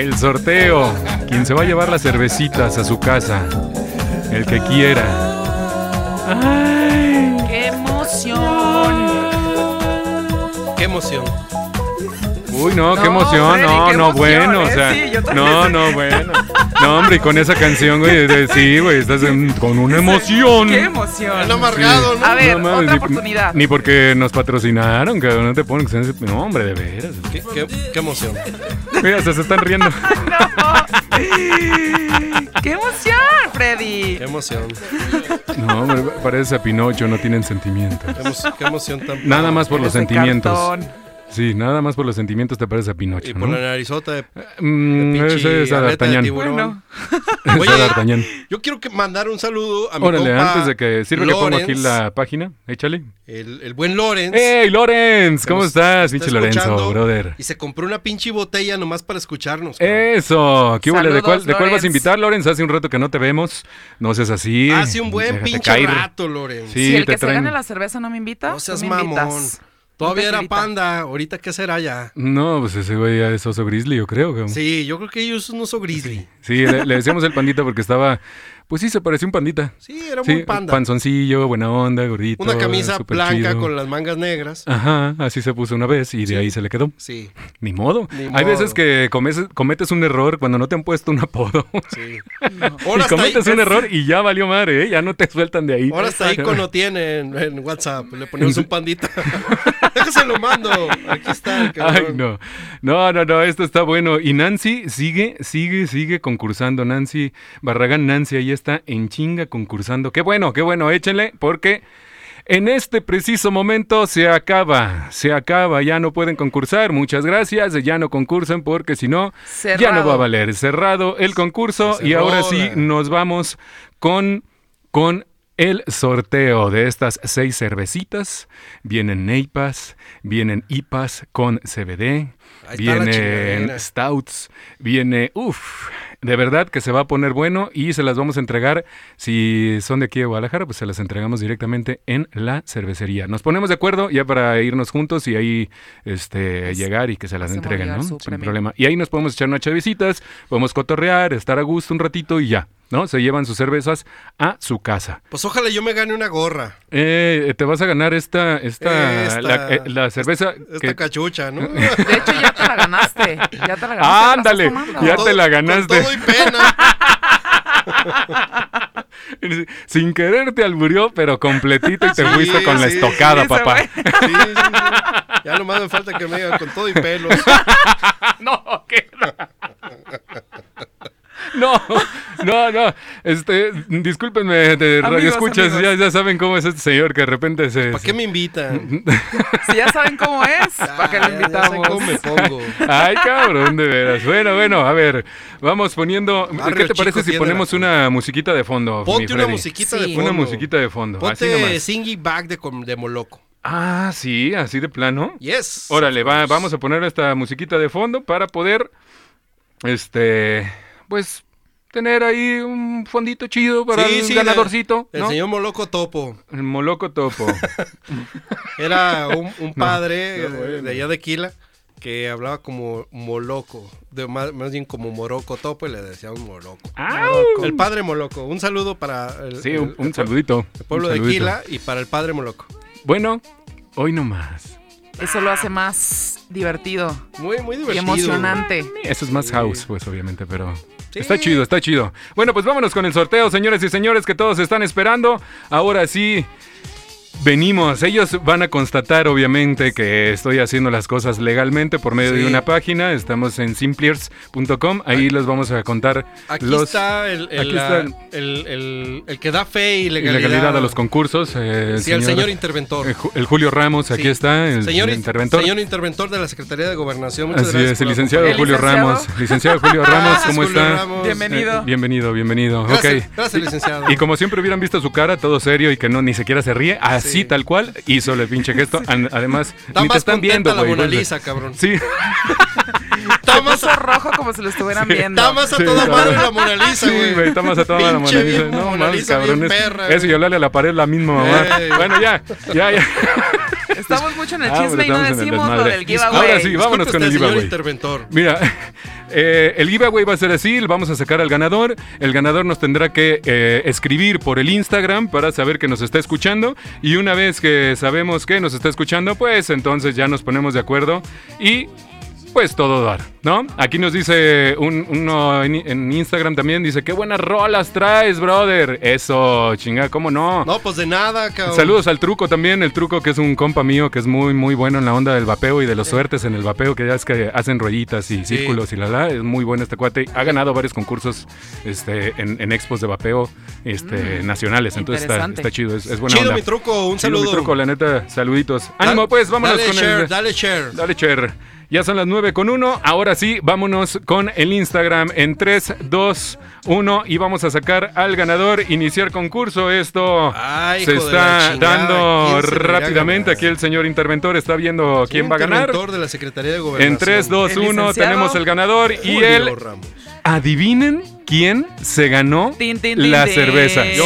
El sorteo. Quien se va a llevar las cervecitas a su casa. El que quiera. ¡Ay! ¡Qué emoción! Qué emoción. Uy, no, qué emoción, Freddy, no, qué no, emoción, bueno, o ¿eh? sea, Sí, yo también no, sé. no, bueno. No, hombre, y con esa canción, güey, de- sí, güey, estás en- con una emoción. ¡Qué emoción! El amargado, ¿no? A ver, No mames, otra ni- oportunidad. Ni porque nos patrocinaron, que no te ponen. No, hombre, de veras. Qué, qué- qué emoción. Mira, se están riendo. [LAUGHS] ¡Qué emoción, Freddy! Qué emoción. No, hombre, parece a Pinocho, no tienen sentimientos. Qué, emo- qué emoción tan. Nada más por los sentimientos. cartón. Sí, nada más por los sentimientos te parece a Pinocho, Y por ¿no? la narizota de. Mm, pinche ese es a de D'Artagnan. Bueno. [LAUGHS] Oye, a D'Artagnan. Yo quiero que mandar un saludo a mi Órale, compa antes de que sirve que pongo aquí la página, échale. El, el buen Lorenz. ¡Ey, Lorenz! ¿Cómo estás, está pinche Lorenzo, brother? Y se compró una pinche botella nomás para escucharnos. cabrón. Eso, ¿qué? ¿De cuál, ¿De cuál vas a invitar, Lorenz? Hace un rato que no te vemos. No seas así. Hace un buen Déjate pinche caer. rato, Lorenz. Sí, si el te que se traen- gane la cerveza no me invita, No seas me mamón. invitas. Todavía era panda. Ahorita, ¿qué será ya? No, pues ese güey ya es oso grizzly, yo creo. cabrón. Sí, yo creo que ellos son oso grizzly. Sí, le, le decíamos el pandita porque estaba, pues sí, se parecía un pandita. Sí, era Sí, muy panda. panzoncillo, buena onda, gordito. Una camisa blanca chido. con las mangas negras. Ajá, así se puso una vez y de ahí se le quedó. Sí, Ni modo. Ni Hay veces que comes- cometes un error cuando no te han puesto un apodo. sí. [LAUGHS] y ahí, cometes un error y ya valió madre, ¿eh? Ya no te sueltan de ahí. ahora hasta icono [LAUGHS] tiene en, en WhatsApp. Le ponemos un pandita. [LAUGHS] Déjase lo mando. Aquí está el cabrón. Ay, no. No, no, no, esto está bueno. Y Nancy sigue, sigue, sigue concursando. Nancy Barragán, Nancy ahí está en chinga concursando. Qué bueno, qué bueno, échenle, porque en este preciso momento se acaba, se acaba, ya no pueden concursar. Muchas gracias, ya no concursen porque si no, ya no va a valer. Cerrado el concurso y ahora sí nos vamos con, con el sorteo de estas seis cervecitas. Vienen neipas, vienen IPAs con CBD, está vienen stouts, viene, uff, de verdad que se va a poner bueno y se las vamos a entregar. Si son de aquí de Guadalajara, pues se las entregamos directamente en la cervecería. Nos ponemos de acuerdo ya para irnos juntos y ahí este, Pues, llegar y que se las entreguen, ¿no? Sin premio. problema. Y ahí nos podemos echar unas chavecitas, podemos cotorrear, estar a gusto un ratito y ya, ¿no? Se llevan sus cervezas a su casa. Pues ojalá yo me gane una gorra. Eh, te vas a ganar esta, esta, Esta- la, eh, la cerveza. Esta que- cachucha, ¿no? [LAUGHS] De hecho, ya te la ganaste. Ya te la ganaste. Ándale, ya te la ganaste. Con todo [LAUGHS] y pena. Sin querer te alburió, pero completito y te Sí, fuiste con la estocada, sí, papá. Ya nomás me falta que me diga con todo y pelos. [LAUGHS] no, ¿qué? No, no, no. Este, discúlpenme de radio escuchas, ya, ya saben cómo es este señor que de repente se. ¿Para qué me invitan? [LAUGHS] Si ya saben cómo es, ¿para qué lo Ah, ya- ya sé invitamos? cómo me pongo. Ay, cabrón, de veras. Bueno, bueno, a ver, vamos poniendo. Barrio ¿Qué te parece si ponemos una musiquita de fondo? Ponte una musiquita Sí. de fondo. Una musiquita de fondo. Ponte. Singing Back de, de Moloco. Ah, sí, así de plano. Yes. Órale, va, vamos a poner esta musiquita de fondo para poder, este, pues, tener ahí un fondito chido para Sí, el sí, ganadorcito, El ¿no? señor Moloco Topo. El moloco topo. [LAUGHS] Era un, un padre no, eh, bueno. de allá de Quila que hablaba como moloco, de más, más bien como moroco topo y le decíamos moloco. ¡Au! El padre moloco. Un saludo para el, Sí, el- un, un el saludito. pueblo un de saludito. Quila y para el padre moloco. Bueno, hoy no más. Eso lo hace más divertido Muy, muy y divertido. emocionante. Eso es más house, pues, obviamente, pero... Sí. Está chido, está chido. Bueno, pues vámonos con el sorteo, señores y señores, que todos están esperando. Ahora sí, venimos. Ellos van a constatar, obviamente, que estoy haciendo las cosas legalmente por medio de una página. Estamos en simpliers.com. Ahí les vamos a contar Aquí los... está, el, el, aquí la- está el- el- el- el que da fe y legalidad. Legalidad a los concursos. eh, Sí, el señor interventor. el, Ju- el Julio Ramos, aquí Sí. está, el señor, interventor. Señor interventor de la Secretaría de Gobernación. Muchas Así gracias es, el licenciado ¿El Julio licenciado? Ramos. Licenciado Julio [LAUGHS] Ramos, ¿cómo Julio está? Ramos. Bienvenido. Eh, bienvenido, bienvenido. Gracias, gracias, licenciado. Y como siempre hubieran visto su cara, todo serio y que no ni siquiera se ríe, así Sí. tal cual, hizo el pinche gesto. [LAUGHS] Además, Está ni te más están viendo, la güey. Mona pues, Lisa, cabrón. Sí, [LAUGHS] Más, puso rojo como si lo estuvieran viendo. está más a Sí, toda madre la Mona Lisa, sí, güey. güey, está más a toda la Mona Lisa. No, Mona mames, Lisa, cabrones. perra, Eso y güey. hablarle a la pared la misma mamá. Ey. Bueno, ya, ya, ya. Estamos mucho en el Ah, chisme y no decimos lo del giveaway. Ahora sí, vámonos Disculpe con el giveaway. interventor. Mira, [LAUGHS] eh, el giveaway va a ser así, vamos a sacar al ganador. El ganador nos tendrá que eh, escribir por el Instagram para saber que nos está escuchando. Y una vez que sabemos que nos está escuchando, pues entonces ya nos ponemos de acuerdo y pues todo dar, ¿no? Aquí nos dice un- uno en, en Instagram también, dice, qué buenas rolas traes, brother. Eso, chinga, ¿cómo no? No, pues de nada, cabrón. Saludos al truco también, el truco que es un compa mío que es muy muy bueno en la onda del vapeo y de los suertes en el vapeo, que ya es que hacen rueditas y Sí. círculos y la la, es muy bueno este cuate, ha ganado varios concursos este, en, en expos de vapeo este, nacionales, entonces está, chido, es, es buena Chido onda. mi truco, un Chido, saludo. mi truco, la neta, saluditos. Ánimo pues, vámonos dale con share, el... Dale share. Dale, Cher. Ya son las 9 con 1. Ahora sí, vámonos con el Instagram en 3, 2, 1 y vamos a sacar al ganador. Iniciar concurso. Esto Ay, se está dando ¿quién se rápidamente. Aquí el señor interventor está viendo quién va a ganar. Interventor de la Secretaría de Gobernación. En 3, 2, El 1 licenciado tenemos el ganador y Julio él. Ramos. Adivinen quién se ganó Tin, tin, tin, la tin. cerveza. Yo.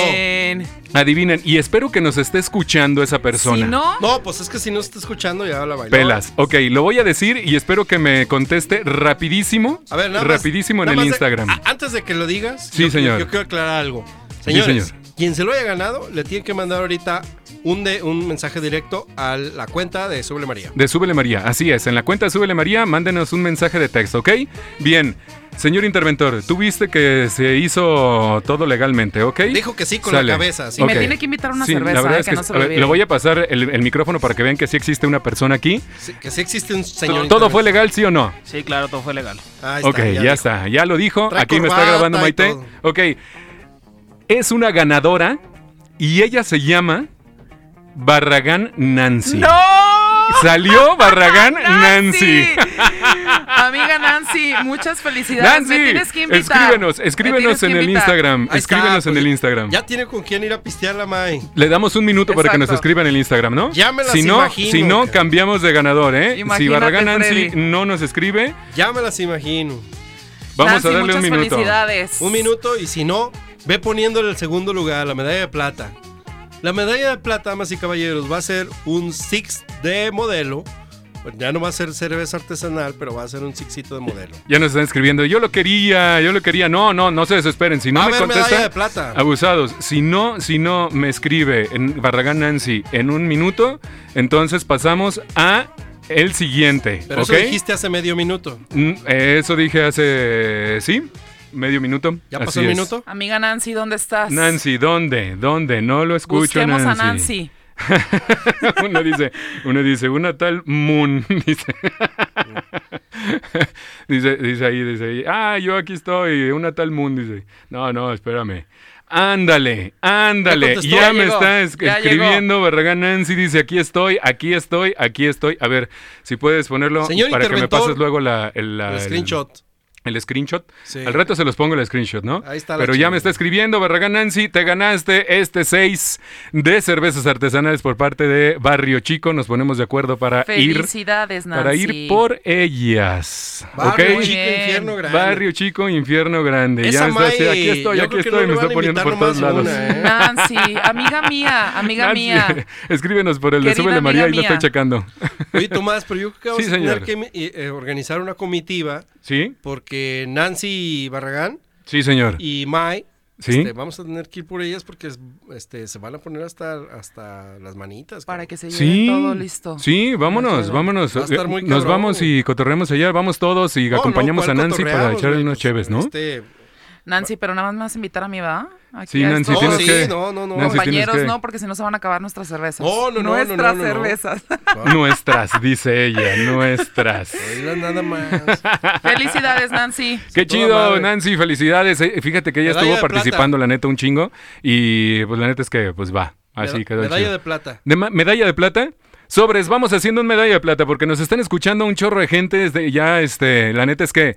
Adivinen. Y espero que nos esté escuchando esa persona. Si no, No, pues es que si no se está escuchando ya la bailó. Pelas. Ok, lo voy a decir y espero que me conteste rapidísimo. A ver, nada más- Rapidísimo en nada el más de- Instagram. a- antes de que lo digas, Sí, yo, señor. Yo, quiero aclarar algo. Señores, señor. Quien se lo haya ganado, le tiene que mandar ahorita un, de, un mensaje directo a la cuenta de Suble María. De Súbele María, así es. En la cuenta de Súbele María, mándenos un mensaje de texto, ¿ok? Bien. Señor interventor, tú viste que se hizo todo legalmente, ¿ok? Dijo que sí con Sale. la cabeza. sí. Y me tiene que invitar una Sí, cerveza, la verdad eh, es que, que, no se ver, le voy a pasar el, el micrófono para que vean que sí existe una persona aquí. Sí, que sí existe un señor. ¿Todo fue legal, sí o no? Sí, claro, todo fue legal. Ahí ok, ya, dijo. está, ya lo dijo. Trae Aquí me está grabando Maite. Ok, es una ganadora y ella se llama Barragán Nancy. ¡No! Salió [LAUGHS] Barragán Nancy. [LAUGHS] Amiga Nancy, muchas felicidades. Nancy, me tienes que invitar. escríbenos, escríbenos en el. Instagram. Ahí está, escríbenos en pues, el Instagram. Ya tiene con quién ir a pistear la May. Le damos un minuto para que nos escriban en el Instagram, ¿no? Ya me las si no, imagino, si no cambiamos de ganador, ¿eh? si Barragán Nancy Freddy. no nos escribe, Ya me las imagino. vamos Nancy, a darle muchas un minuto. felicidades. Un minuto y si no, ve poniéndole el segundo lugar, la medalla de plata. La medalla de plata, damas y caballeros, va a ser un Six de modelo. Ya no va a ser cerveza artesanal, pero va a ser un Sixito de modelo. Ya nos están escribiendo. Yo lo quería, yo lo quería. No, no, no se desesperen. Si no a me medalla contestan, de plata. abusados. Si no, si no me escribe en Barragán Nancy en un minuto, entonces pasamos a el siguiente. Pero ¿ok? eso dijiste hace medio minuto. Mm, Eso dije hace. Sí. Medio minuto. ¿Ya Así pasó el es. minuto? Amiga Nancy, ¿dónde estás? Nancy, ¿dónde? ¿Dónde? No lo escucho, Busquemos Nancy. a Nancy. [LAUGHS] uno dice, uno dice, una tal Moon, [LAUGHS] dice. [LAUGHS] dice, dice ahí, dice ahí, ah, yo aquí estoy, una tal Moon, dice. No, no, espérame. Ándale, ándale, contestó. ya, Ya me llegó, está es- ya escribiendo Barragán Nancy, dice, aquí estoy, aquí estoy, aquí estoy. A ver, si puedes ponerlo Señor para que me pases luego la, el, la- El el- screenshot. El screenshot. Sí. Al rato se los pongo el screenshot, ¿no? Ahí está la Pero ya chingada. me está escribiendo Barragán Nancy, te ganaste este 6 de cervezas artesanales por parte de Barrio Chico. Nos ponemos de acuerdo para ir Felicidades, Nancy. para ir por ellas. Barrio ¿ok? Chico, infierno grande. Barrio Chico, infierno grande. Esa ya me está aquí estoy, aquí estoy, no me está poniendo por todos lados. una, ¿eh? Nancy, amiga mía, amiga Nancy, mía. [LAUGHS] Escríbenos por el de Súbele María, amiga lo estoy checando. Oye, Tomás, pero yo creo que [LAUGHS] vamos Sí, a tener que eh, organizar una comitiva ¿Sí? porque Nancy Barragán Sí, señor. y Mai, ¿Sí? este, vamos a tener que ir por ellas porque es- este, se van a poner hasta, hasta las manitas. Para cabrón. que se lleve Sí, todo listo. sí, vámonos, vámonos. Va a estar muy Nos vamos y cotorremos allá, vamos todos y No, acompañamos ¿cuál a Nancy para echarle unos Pues, cheves, ¿no? este, Nancy, pero nada más me vas a invitar a mí, ¿va? Aquí Sí, a Nancy, tienes sí, que... no, no, no. Nancy, tienes compañeros, que- no, porque si no se van a acabar nuestras cervezas. No, no, no, no, Nuestras no, no, no. cervezas. [LAUGHS] [LAUGHS] Nuestras, dice ella, nuestras. [LAUGHS] nada más. Felicidades, Nancy. Qué chido. Nancy, felicidades. Eh, Fíjate que ella Medalla estuvo participando, la neta, un chingo. Y pues la neta es que, pues va, así Meda- quedó Medalla chido. de plata. ¿De ma- medalla de plata? Sobres, vamos haciendo un medalla de plata porque nos están escuchando un chorro de gente. Desde ya, este, la neta es que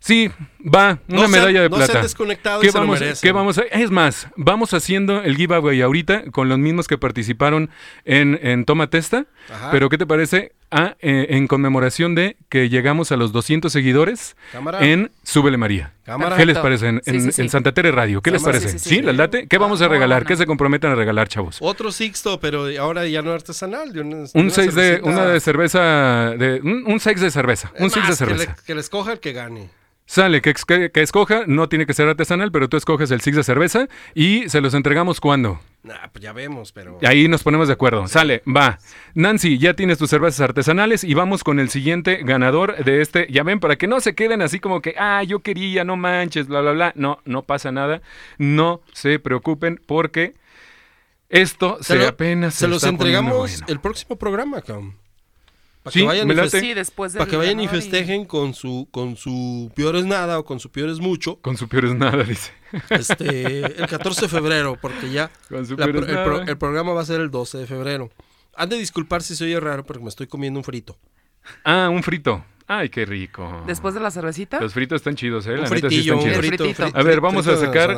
sí, va, una No se han- medalla de no se han plata. desconectado y ¿Qué se lo vamos, merecen. qué vamos a- es más, vamos haciendo el giveaway ahorita con los mismos que participaron en, en Toma Testa. Ajá. Pero ¿qué te parece? Ah, eh, en conmemoración de que llegamos a los 200 seguidores Cámara. en Súbele María. Cámara. ¿Qué les parece en, Sí, en- sí, sí. en Santa Tere Radio? ¿Qué les parece? Sí, Sí, sí, sí. ¿les late? ¿Qué vamos a regalar? buena. ¿Qué se comprometen a regalar, chavos? Otro Sixto, pero ahora ya no artesanal. De una, Un una 6 de, una de cerveza, de, un, un seis de cerveza, un Es 6 de más, que le- cerveza. Que, le escoja el que gane. Sale, que, que, que escoja, no tiene que ser artesanal, pero tú escoges el 6 de cerveza y se los entregamos cuando. Nah, pues ya vemos, pero. Ahí nos ponemos de acuerdo. Sale, va. Nancy, ya tienes tus cervezas artesanales y vamos con el siguiente ganador de este. Ya ven, para que no se queden así como que, ah, yo quería, no manches, bla, bla, bla. No, no pasa nada. No se preocupen porque esto se, lo- apenas se los está entregamos bueno. el próximo programa, cabrón. Para Sí, que vayan, y, late. feste- Sí, después del para que vayan y ganador festejen con su con su peor es nada o con su peor es mucho. Con su peor es nada, dice. Este, el 14 de febrero, porque ya [LAUGHS] Con su la peor pro- es el, pro- el programa va a ser el 12 de febrero. Han de disculpar si se oye raro, porque me estoy comiendo un frito. Ah, un frito. Ay, qué rico. Después de la cervecita. Los fritos están chidos, ¿eh? Un La neta sí fritillo, están chidos. frito, A ver, vamos a sacar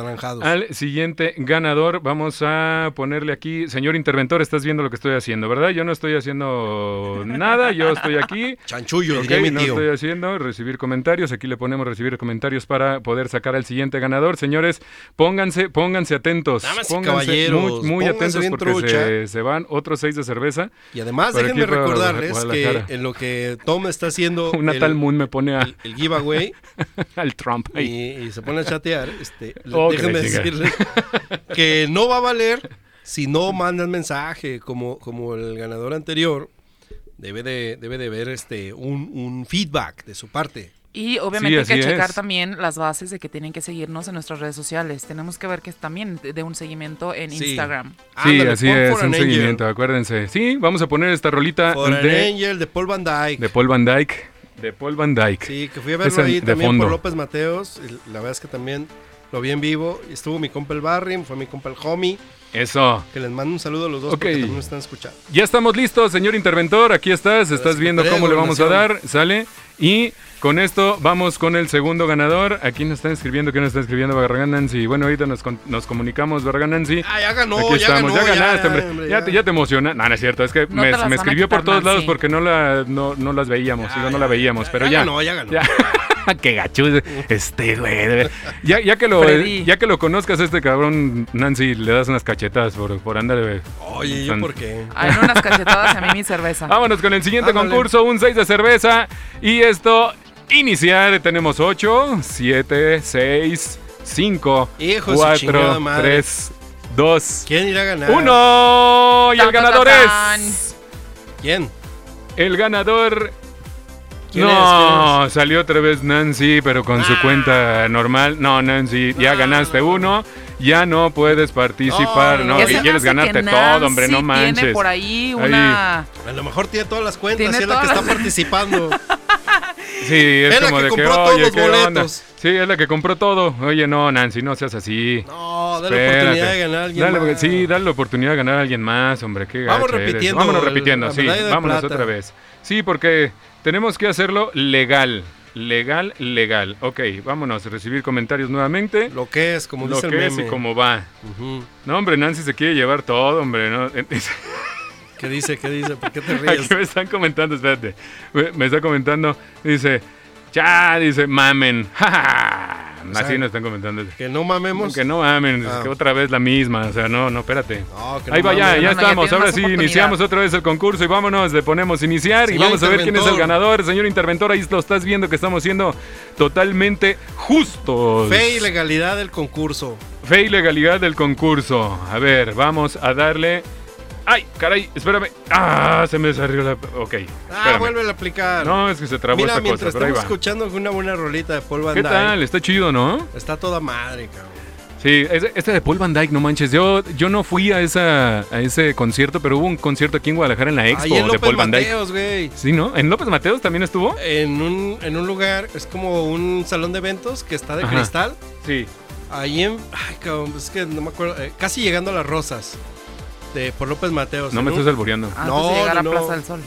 al siguiente ganador. Vamos a ponerle aquí, señor interventor, estás viendo lo que estoy haciendo, ¿verdad? Yo no estoy haciendo nada, yo estoy aquí. Chanchullo, Ok, diría mi no estoy haciendo recibir comentarios. Aquí le ponemos recibir comentarios para poder sacar al siguiente ganador. Señores, pónganse, pónganse atentos. Damas pónganse caballeros, muy, muy pónganse atentos bien porque se, se van otros seis de cerveza. Y además, déjenme recordarles que en lo que Tom está haciendo Una el, tal Moon me pone a, el, el giveaway [LAUGHS] al Trump ahí. y, y se pone a chatear, este, Oh, que déjenme decirles [LAUGHS] que no va a valer si no mandan mensaje como, como el ganador anterior. Debe de, debe de ver este, un, un feedback de su parte. Y obviamente Sí, hay que checar es. también las bases de que tienen que seguirnos en nuestras redes sociales. Tenemos que ver que es también de un seguimiento en Sí. Instagram. Sí, Ándale, así es, un an Angel. seguimiento, acuérdense. Sí, vamos a poner esta rolita For an de, Angel de Paul Van Dyke. de Paul Van Dyke. De Paul Van Dyke. Sí, que fui a verlo ahí también fondo. por López Mateos. La verdad es que también lo vi en vivo. Estuvo mi compa el Barry, fue mi compa el Homie. Eso. Que les mando un saludo a los dos Ok. porque también están escuchando. Ya estamos listos, señor interventor. Aquí estás, estás viendo cómo le vamos a dar. Sale. Y con esto vamos con el segundo ganador. Aquí nos están escribiendo, ¿quién nos está escribiendo? Barragán Nancy. Bueno, ahorita nos, con- nos comunicamos, Barragán Nancy. Ah, ya ganó, Aquí ya estamos, ganó. ya ganaste, ya, hombre. hombre, ya, ya. te, ya te emociona. No, no es cierto, es que No me, escribió por todos lados porque no, la, no, no las veíamos, Ya, digo, no ya, la veíamos, ya, pero ya ya. ganó, ya ganó. [LAUGHS] Qué gacho este güey. Ya, ya que lo Freddy. ya que lo conozcas este cabrón Nancy le das unas cachetadas por por andar de Oye, ¿yo por qué? Ay, no unas cachetadas y a mí mi cerveza. [LAUGHS] Vámonos con el siguiente Ándale. concurso, un 6 de cerveza. Y esto, iniciar, tenemos 8, 7, 6, 5, Hijo de su 4, chingada madre. 3, 2, ¿Quién irá a ganar? 1. Y el ganador es... ¿Quién? El ganador ¿Quién no, salió otra vez Nancy, pero con su Ah. cuenta normal. No, Nancy, ya Ah. ganaste uno, ya no puedes participar. No, No, Que que me quieres ganarte que todo, hombre, no manches. Tiene por ahí una. A lo mejor tiene todas las cuentas Tiene y es la que está participando. [LAUGHS] Sí, es, Es la como que de que, compró todos oye, los ¿qué onda? boletos. Sí, es la que compró todo. Oye, no, Nancy, no seas así. No, dale Espérate. oportunidad de ganar a alguien Dale, más. Sí, dale la oportunidad de ganar a alguien más, hombre. Qué Vamos gacha eres. repitiendo Vámonos repitiendo, sí. Vámonos plata. otra vez. Sí, porque tenemos que hacerlo legal. Legal, legal. Ok, vámonos a recibir comentarios nuevamente. Lo que es, como Lo dice el que es meme. y cómo va. No, hombre, Nancy se quiere llevar todo, hombre. ¿no? [LAUGHS] ¿Qué dice? ¿Qué dice? ¿Por qué te ríes? Aquí me están comentando, espérate. Me está comentando, dice, ya, dice, mamen. [LAUGHS] Ja, ja, ja. Así nos están comentando. Que no mamemos. Que no mamen, es Ah. que otra vez la misma. O sea, no, no, espérate. No, que no Ahí va, ya, ya No, no, ya estamos. Ahora sí, iniciamos otra vez el concurso y vámonos, le ponemos iniciar y vamos a ver quién es el ganador. Señor interventor, ahí lo estás viendo que estamos siendo totalmente justos. Fe y legalidad del concurso. Fe y legalidad del concurso. A ver, vamos a darle. ¡Ay, caray! Espérame. ¡Ah! Se me salió la. Ok. Ah, vuelve a aplicar. No, es que se trabó Mira, esta cosa, mientras pero ahí estamos escuchando una buena rolita de Paul Van ¿Qué Dyke, tal? Está chido, ¿no? Está toda madre, cabrón. Sí, este de Paul Van Dyke, no manches. Yo, yo no fui a, esa, a ese concierto, pero hubo un concierto aquí en Guadalajara en la Expo Ahí en de López Paul Van Dyke. Mateos, güey. Sí, ¿no? ¿En López Mateos también estuvo? En un, en un lugar, es como un salón de eventos que está de Ajá. cristal. Sí. Ahí en. Ay, cabrón, es que no me acuerdo. eh, casi llegando a las rosas. De, por López Mateos. No me un- estás albureando. Antes No, de llegar a no, Plaza del Sol.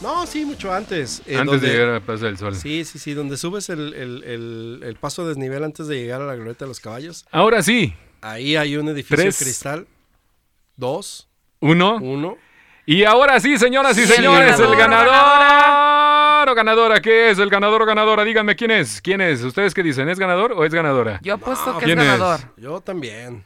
No, sí, mucho antes. eh, Antes donde- de llegar a Plaza del Sol. Sí, sí, sí, donde subes el, el, el, el paso a desnivel antes de llegar a la glorieta de los caballos. Ahora sí. Ahí hay un edificio Tres. de cristal. Dos, Uno. uno. Y ahora sí, señoras y Sí, señores, el ganador, o ganadora, ¿qué es? El ganador o ganadora, díganme quién es. ¿Quién es? ¿Ustedes qué dicen? ¿Es ganador o es ganadora? Yo apuesto No, que es ¿quién es? ganador. Yo también.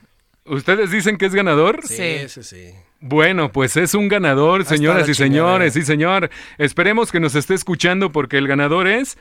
¿Ustedes dicen que es ganador? Sí, Sí. sí. Bueno, pues es un ganador, señoras y señores, sí señor. Esperemos que nos esté escuchando porque el ganador es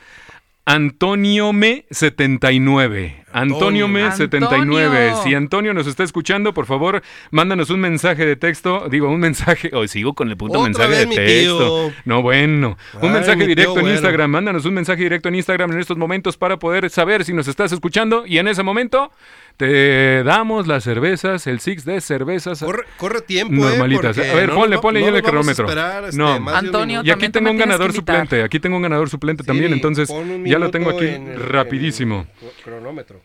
Antonio Me 79. Antonio Me Antonio. 79. Si Antonio nos está escuchando, por favor, mándanos un mensaje de texto. Digo, un mensaje. [LAUGHS] Hoy sigo con el puto Otra mensaje vez de mi texto. tío. No, bueno. Un Ay, mensaje tío directo en bueno. Instagram. Mándanos un mensaje directo en Instagram en estos momentos para poder saber si nos estás escuchando. Y en ese momento te damos las cervezas, el six de cervezas. Corre, corre tiempo, Normalitas. Eh, porque a ver, no ponle, ponle no ya el cronómetro. esperar, este, No. Antonio. Y aquí tengo un ganador suplente. Aquí tengo un ganador suplente Sí, también. Entonces, ya lo tengo aquí en el- rapidísimo. en el cronómetro.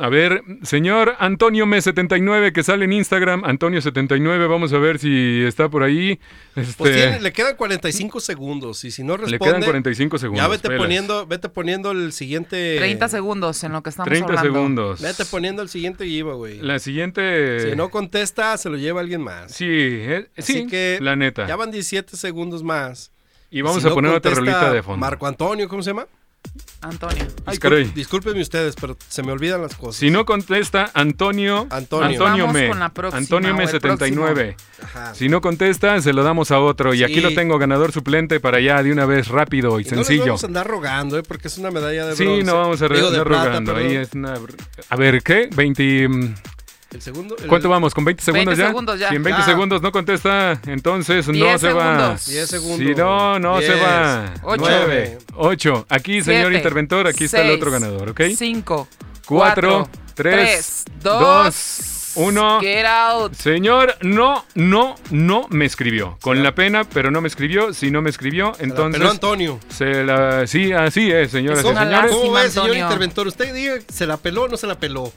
A ver, señor Antonio Me79 que sale en Instagram. Antonio79, vamos a ver si está por ahí. Pues Este, tiene- le quedan 45 segundos y si no responde, le quedan 45 segundos. ya vete pelas. poniendo, vete poniendo el siguiente 30 segundos en lo que estamos 30 hablando. segundos. Vete poniendo el siguiente giveaway. La siguiente. Si no contesta, se lo lleva alguien más. Sí, eh, Así sí, que la neta. Ya van 17 segundos más. Y vamos Si a no poner otra rolita de fondo. Marco Antonio, ¿cómo se llama? Antonio. Ay. Discúlpenme ustedes, pero se me olvidan las cosas. Si no contesta, Antonio. Antonio. Vamos Me. con la próxima, Antonio Me el 79. Ajá. Si no contesta, se lo damos a otro. Y aquí Sí. lo tengo, ganador suplente para allá de una vez, rápido y, Y no les sencillo. vamos a andar rogando, ¿eh? porque es una medalla de Sí, bronce. no vamos a andar rogando. Ahí es una... A ver, ¿qué? 20... El segundo. el- ¿Cuánto vamos? ¿Con 20 segundos 20 ya? segundos ya. Si en 20 Ya. segundos no contesta, entonces no 10 se va. segundos. 10 segundos. Si no, no se 10, va. Ocho. 9, 8. Aquí, señor Siete, interventor, aquí está el seis, otro ganador, ¿ok? 5, 4, 4, 3, 2, 2, 1. Get out. Señor, no, no, no me escribió. Con la pena, pero no me escribió. Si no me escribió, Se entonces. peló Antonio. Se la. Sí, así es, señoras Es y una señores. ¿Cómo ve, señor interventor? Usted diga, ¿se la peló o no se la peló?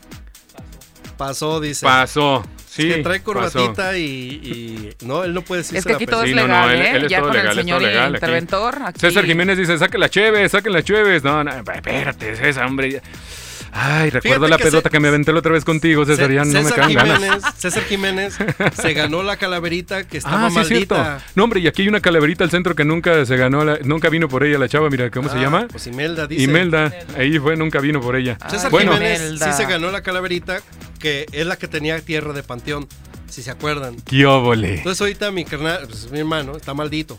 Pasó, dice. Pasó. Sí. que trae corbatita y, y- No, él no puede decir Es que aquí todo es Sí, no, no, legal, él- ¿eh? él ya todo con legal, el señor legal interventor. Aquí. César Jiménez dice, saquen la cheve, saquen la cheves. No, no, espérate, César, hombre. Ay, recuerdo Fíjate la que Ce- que me aventé la otra vez contigo, César, Ce- ya no me César ganas. Jiménez, César Jiménez se ganó la calaverita que estaba Ah, sí, es cierto. maldita. No, hombre, y aquí hay una calaverita al centro que nunca se ganó, la- nunca vino por ella la chava, mira, ¿cómo se Ah, llama? Pues Imelda dice. Imelda, ahí fue, nunca vino por ella. Ah, César Bueno. Jiménez Imelda. sí se ganó la calaverita, que es la que tenía tierra de panteón, si se acuerdan. ¡Qué óvole! Entonces ahorita mi carnal, pues, mi hermano, está maldito.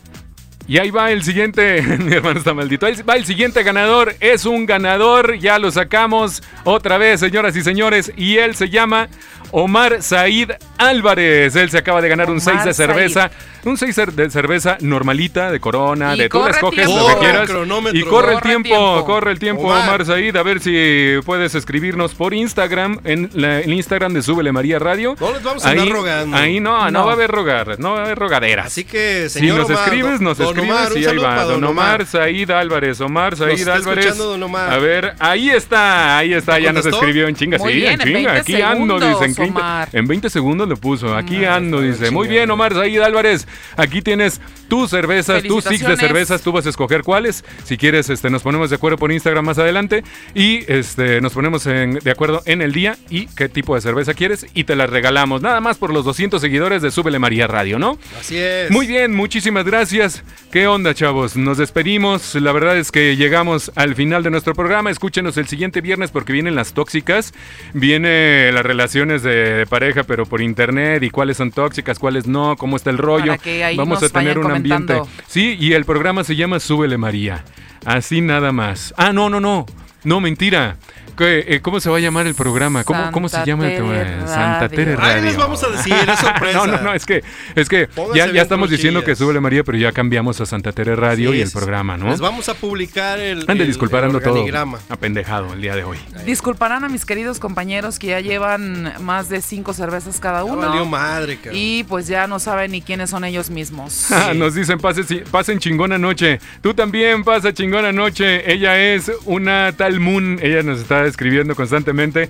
Y ahí va el siguiente, [LAUGHS] mi hermano está maldito. Ahí va el siguiente ganador, es un ganador, ya lo sacamos otra vez, señoras y señores, y él se llama Omar Said Álvarez. Él se acaba de ganar un Omar 6 de cerveza. Un 6 de cerveza normalita, de corona, Y de tú escoges tiempo. lo que quieras. Y corre el tiempo, tiempo. corre el tiempo, Omar. Omar Said. A ver si puedes escribirnos por Instagram, en la- el Instagram de Súbele María Radio. No les vamos a andar ahí, rogando. Ahí no, no, No. va a haber rogar, no va a haber rogaderas. Así que, Si señor nos Omar, escribes, nos don escribes Omar, y ahí va. Don Omar Said Álvarez, Omar Said está Álvarez. escuchando, don Omar. A ver, ahí está, ahí está, ya nos escribió en chinga. Muy sí, bien, en chinga. 20 Aquí ando, segundos, dice. En 20, Omar. en 20 segundos lo puso. Aquí ando, dice. Muy bien, Omar Said Álvarez. Aquí tienes tus cervezas, tus six de cervezas. Tú vas a escoger cuáles. Si quieres, este, nos ponemos de acuerdo por Instagram más adelante. Y este, nos ponemos en- de acuerdo en el día y qué tipo de cerveza quieres. Y te las regalamos. Nada más por los 200 seguidores de Súbele María Radio, ¿no? Así es. Muy bien, muchísimas gracias. ¿Qué onda, chavos? Nos despedimos. La verdad es que llegamos al final de nuestro programa. Escúchenos el siguiente viernes porque vienen las tóxicas. Viene las relaciones de pareja, pero por internet y cuáles son tóxicas, cuáles no, cómo está el rollo. Vamos a tener un ambiente. Sí, y el programa se llama Súbele María. Así nada más. Ah, no, no, no. No, mentira. ¿Qué, eh, ¿Cómo se va a llamar el programa? ¿Cómo, cómo se llama el programa? Santa Radio. Tere Ahí Radio. les vamos a decir, es sorpresa. [LAUGHS] No, no, no, es que, es que ya, ya estamos diciendo que. Súbele María, pero ya cambiamos a Santa Tere Radio Sí, y el sí, programa, ¿no? Les vamos a publicar el. Han de el- disculpar, el ando todo apendejado el día de hoy. Disculparán a mis queridos compañeros que ya llevan más de cinco cervezas cada uno. valió madre, cabrón. Y pues ya no saben ni quiénes son ellos mismos. [LAUGHS] Ah, Nos dicen, "Pase- si- pasen chingona noche. Tú también pasa chingona noche. Ella es una tal Moon. Ella nos está escribiendo constantemente.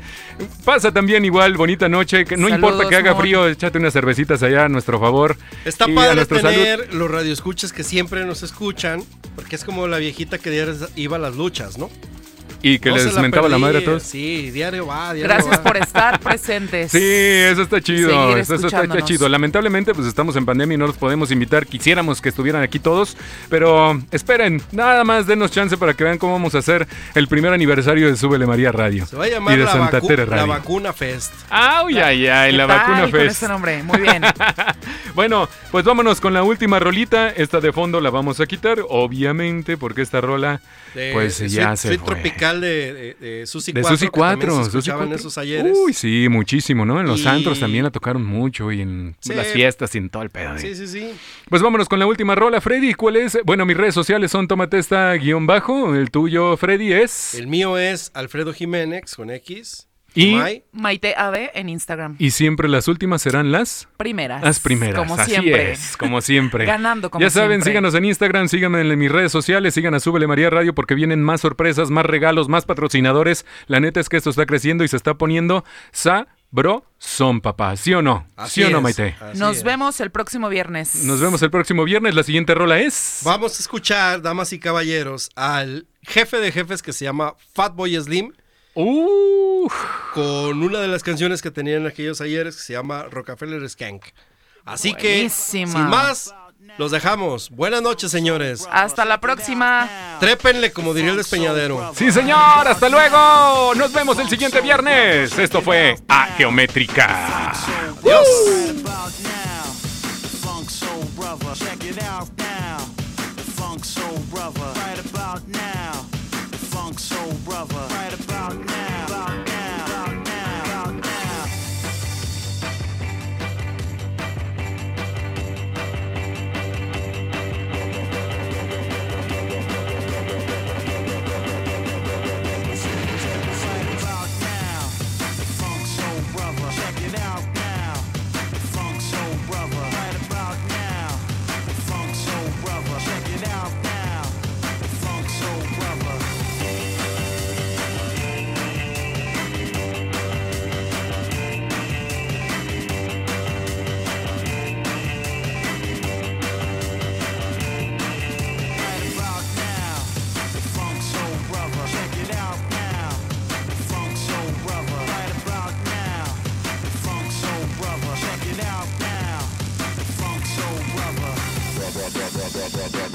Pasa también igual, bonita noche. Que no Saludos, importa que haga frío, échate unas cervecitas allá a nuestro favor. Está padre nuestra salud. tener los radioescuchas que siempre nos escuchan, porque es como la viejita que iba a las luchas, ¿no? Y que No les mentaba la madre a todos. Sí, diario va, diario Gracias va. por estar presentes. Sí, eso está chido. Eso, está, chido. Lamentablemente, pues estamos en pandemia y no los podemos invitar. Quisiéramos que estuvieran aquí todos, pero esperen, nada más denos chance para que vean cómo vamos a hacer el primer aniversario de Súbele María Radio. Se va a llamar y de la, Santa vacu- Tere la Radio. vacuna fest. ¡Ay, ay, ay! ¿Qué La vacuna con fest. este nombre? Muy bien. [LAUGHS] Bueno, pues vámonos con la última rolita. Esta de fondo la vamos a quitar, obviamente, porque esta rola, De- pues de ya Sweet- se Sweet fue. tropical de, de, de Susi De 4. Susi que también 4. se Susi escuchaban 4. esos ayeres. Uy, sí, muchísimo, ¿no? En los Y- antros también la tocaron mucho y en Sí. las fiestas y en todo el pedo. ¿eh? Sí, sí, sí. Pues vámonos con la última rola, Freddy. ¿Cuál es? Bueno, mis redes sociales son tomatesta guion bajo. El tuyo, Freddy, es. El mío es Alfredo Jiménez con X. Y-. Maite AD en Instagram. Y siempre las últimas serán las. Primeras. Las primeras, Como así siempre. es, como siempre. Ganando como Ya saben, siempre. síganos en Instagram, síganme en mis redes sociales, sigan a Súbele María Radio porque vienen más sorpresas, más regalos, más patrocinadores. La neta es que esto está creciendo y se está poniendo son papá. ¿Sí o no? Así ¿Sí o no, es, Maite? así Nos es. vemos el próximo viernes. Nos vemos el próximo viernes. La siguiente rola es. Vamos a escuchar, damas y caballeros, al jefe de jefes que se llama Fatboy Slim Uh, con una de las canciones que tenían aquellos ayeres que se llama Rockefeller Skank. Así Buenísima. que, sin más, los dejamos. Buenas noches, señores. Hasta la próxima. Trépenle, como diría el despeñadero. sí, señor. Hasta luego. Nos vemos el siguiente viernes. Esto fue A Geométrica. Adiós.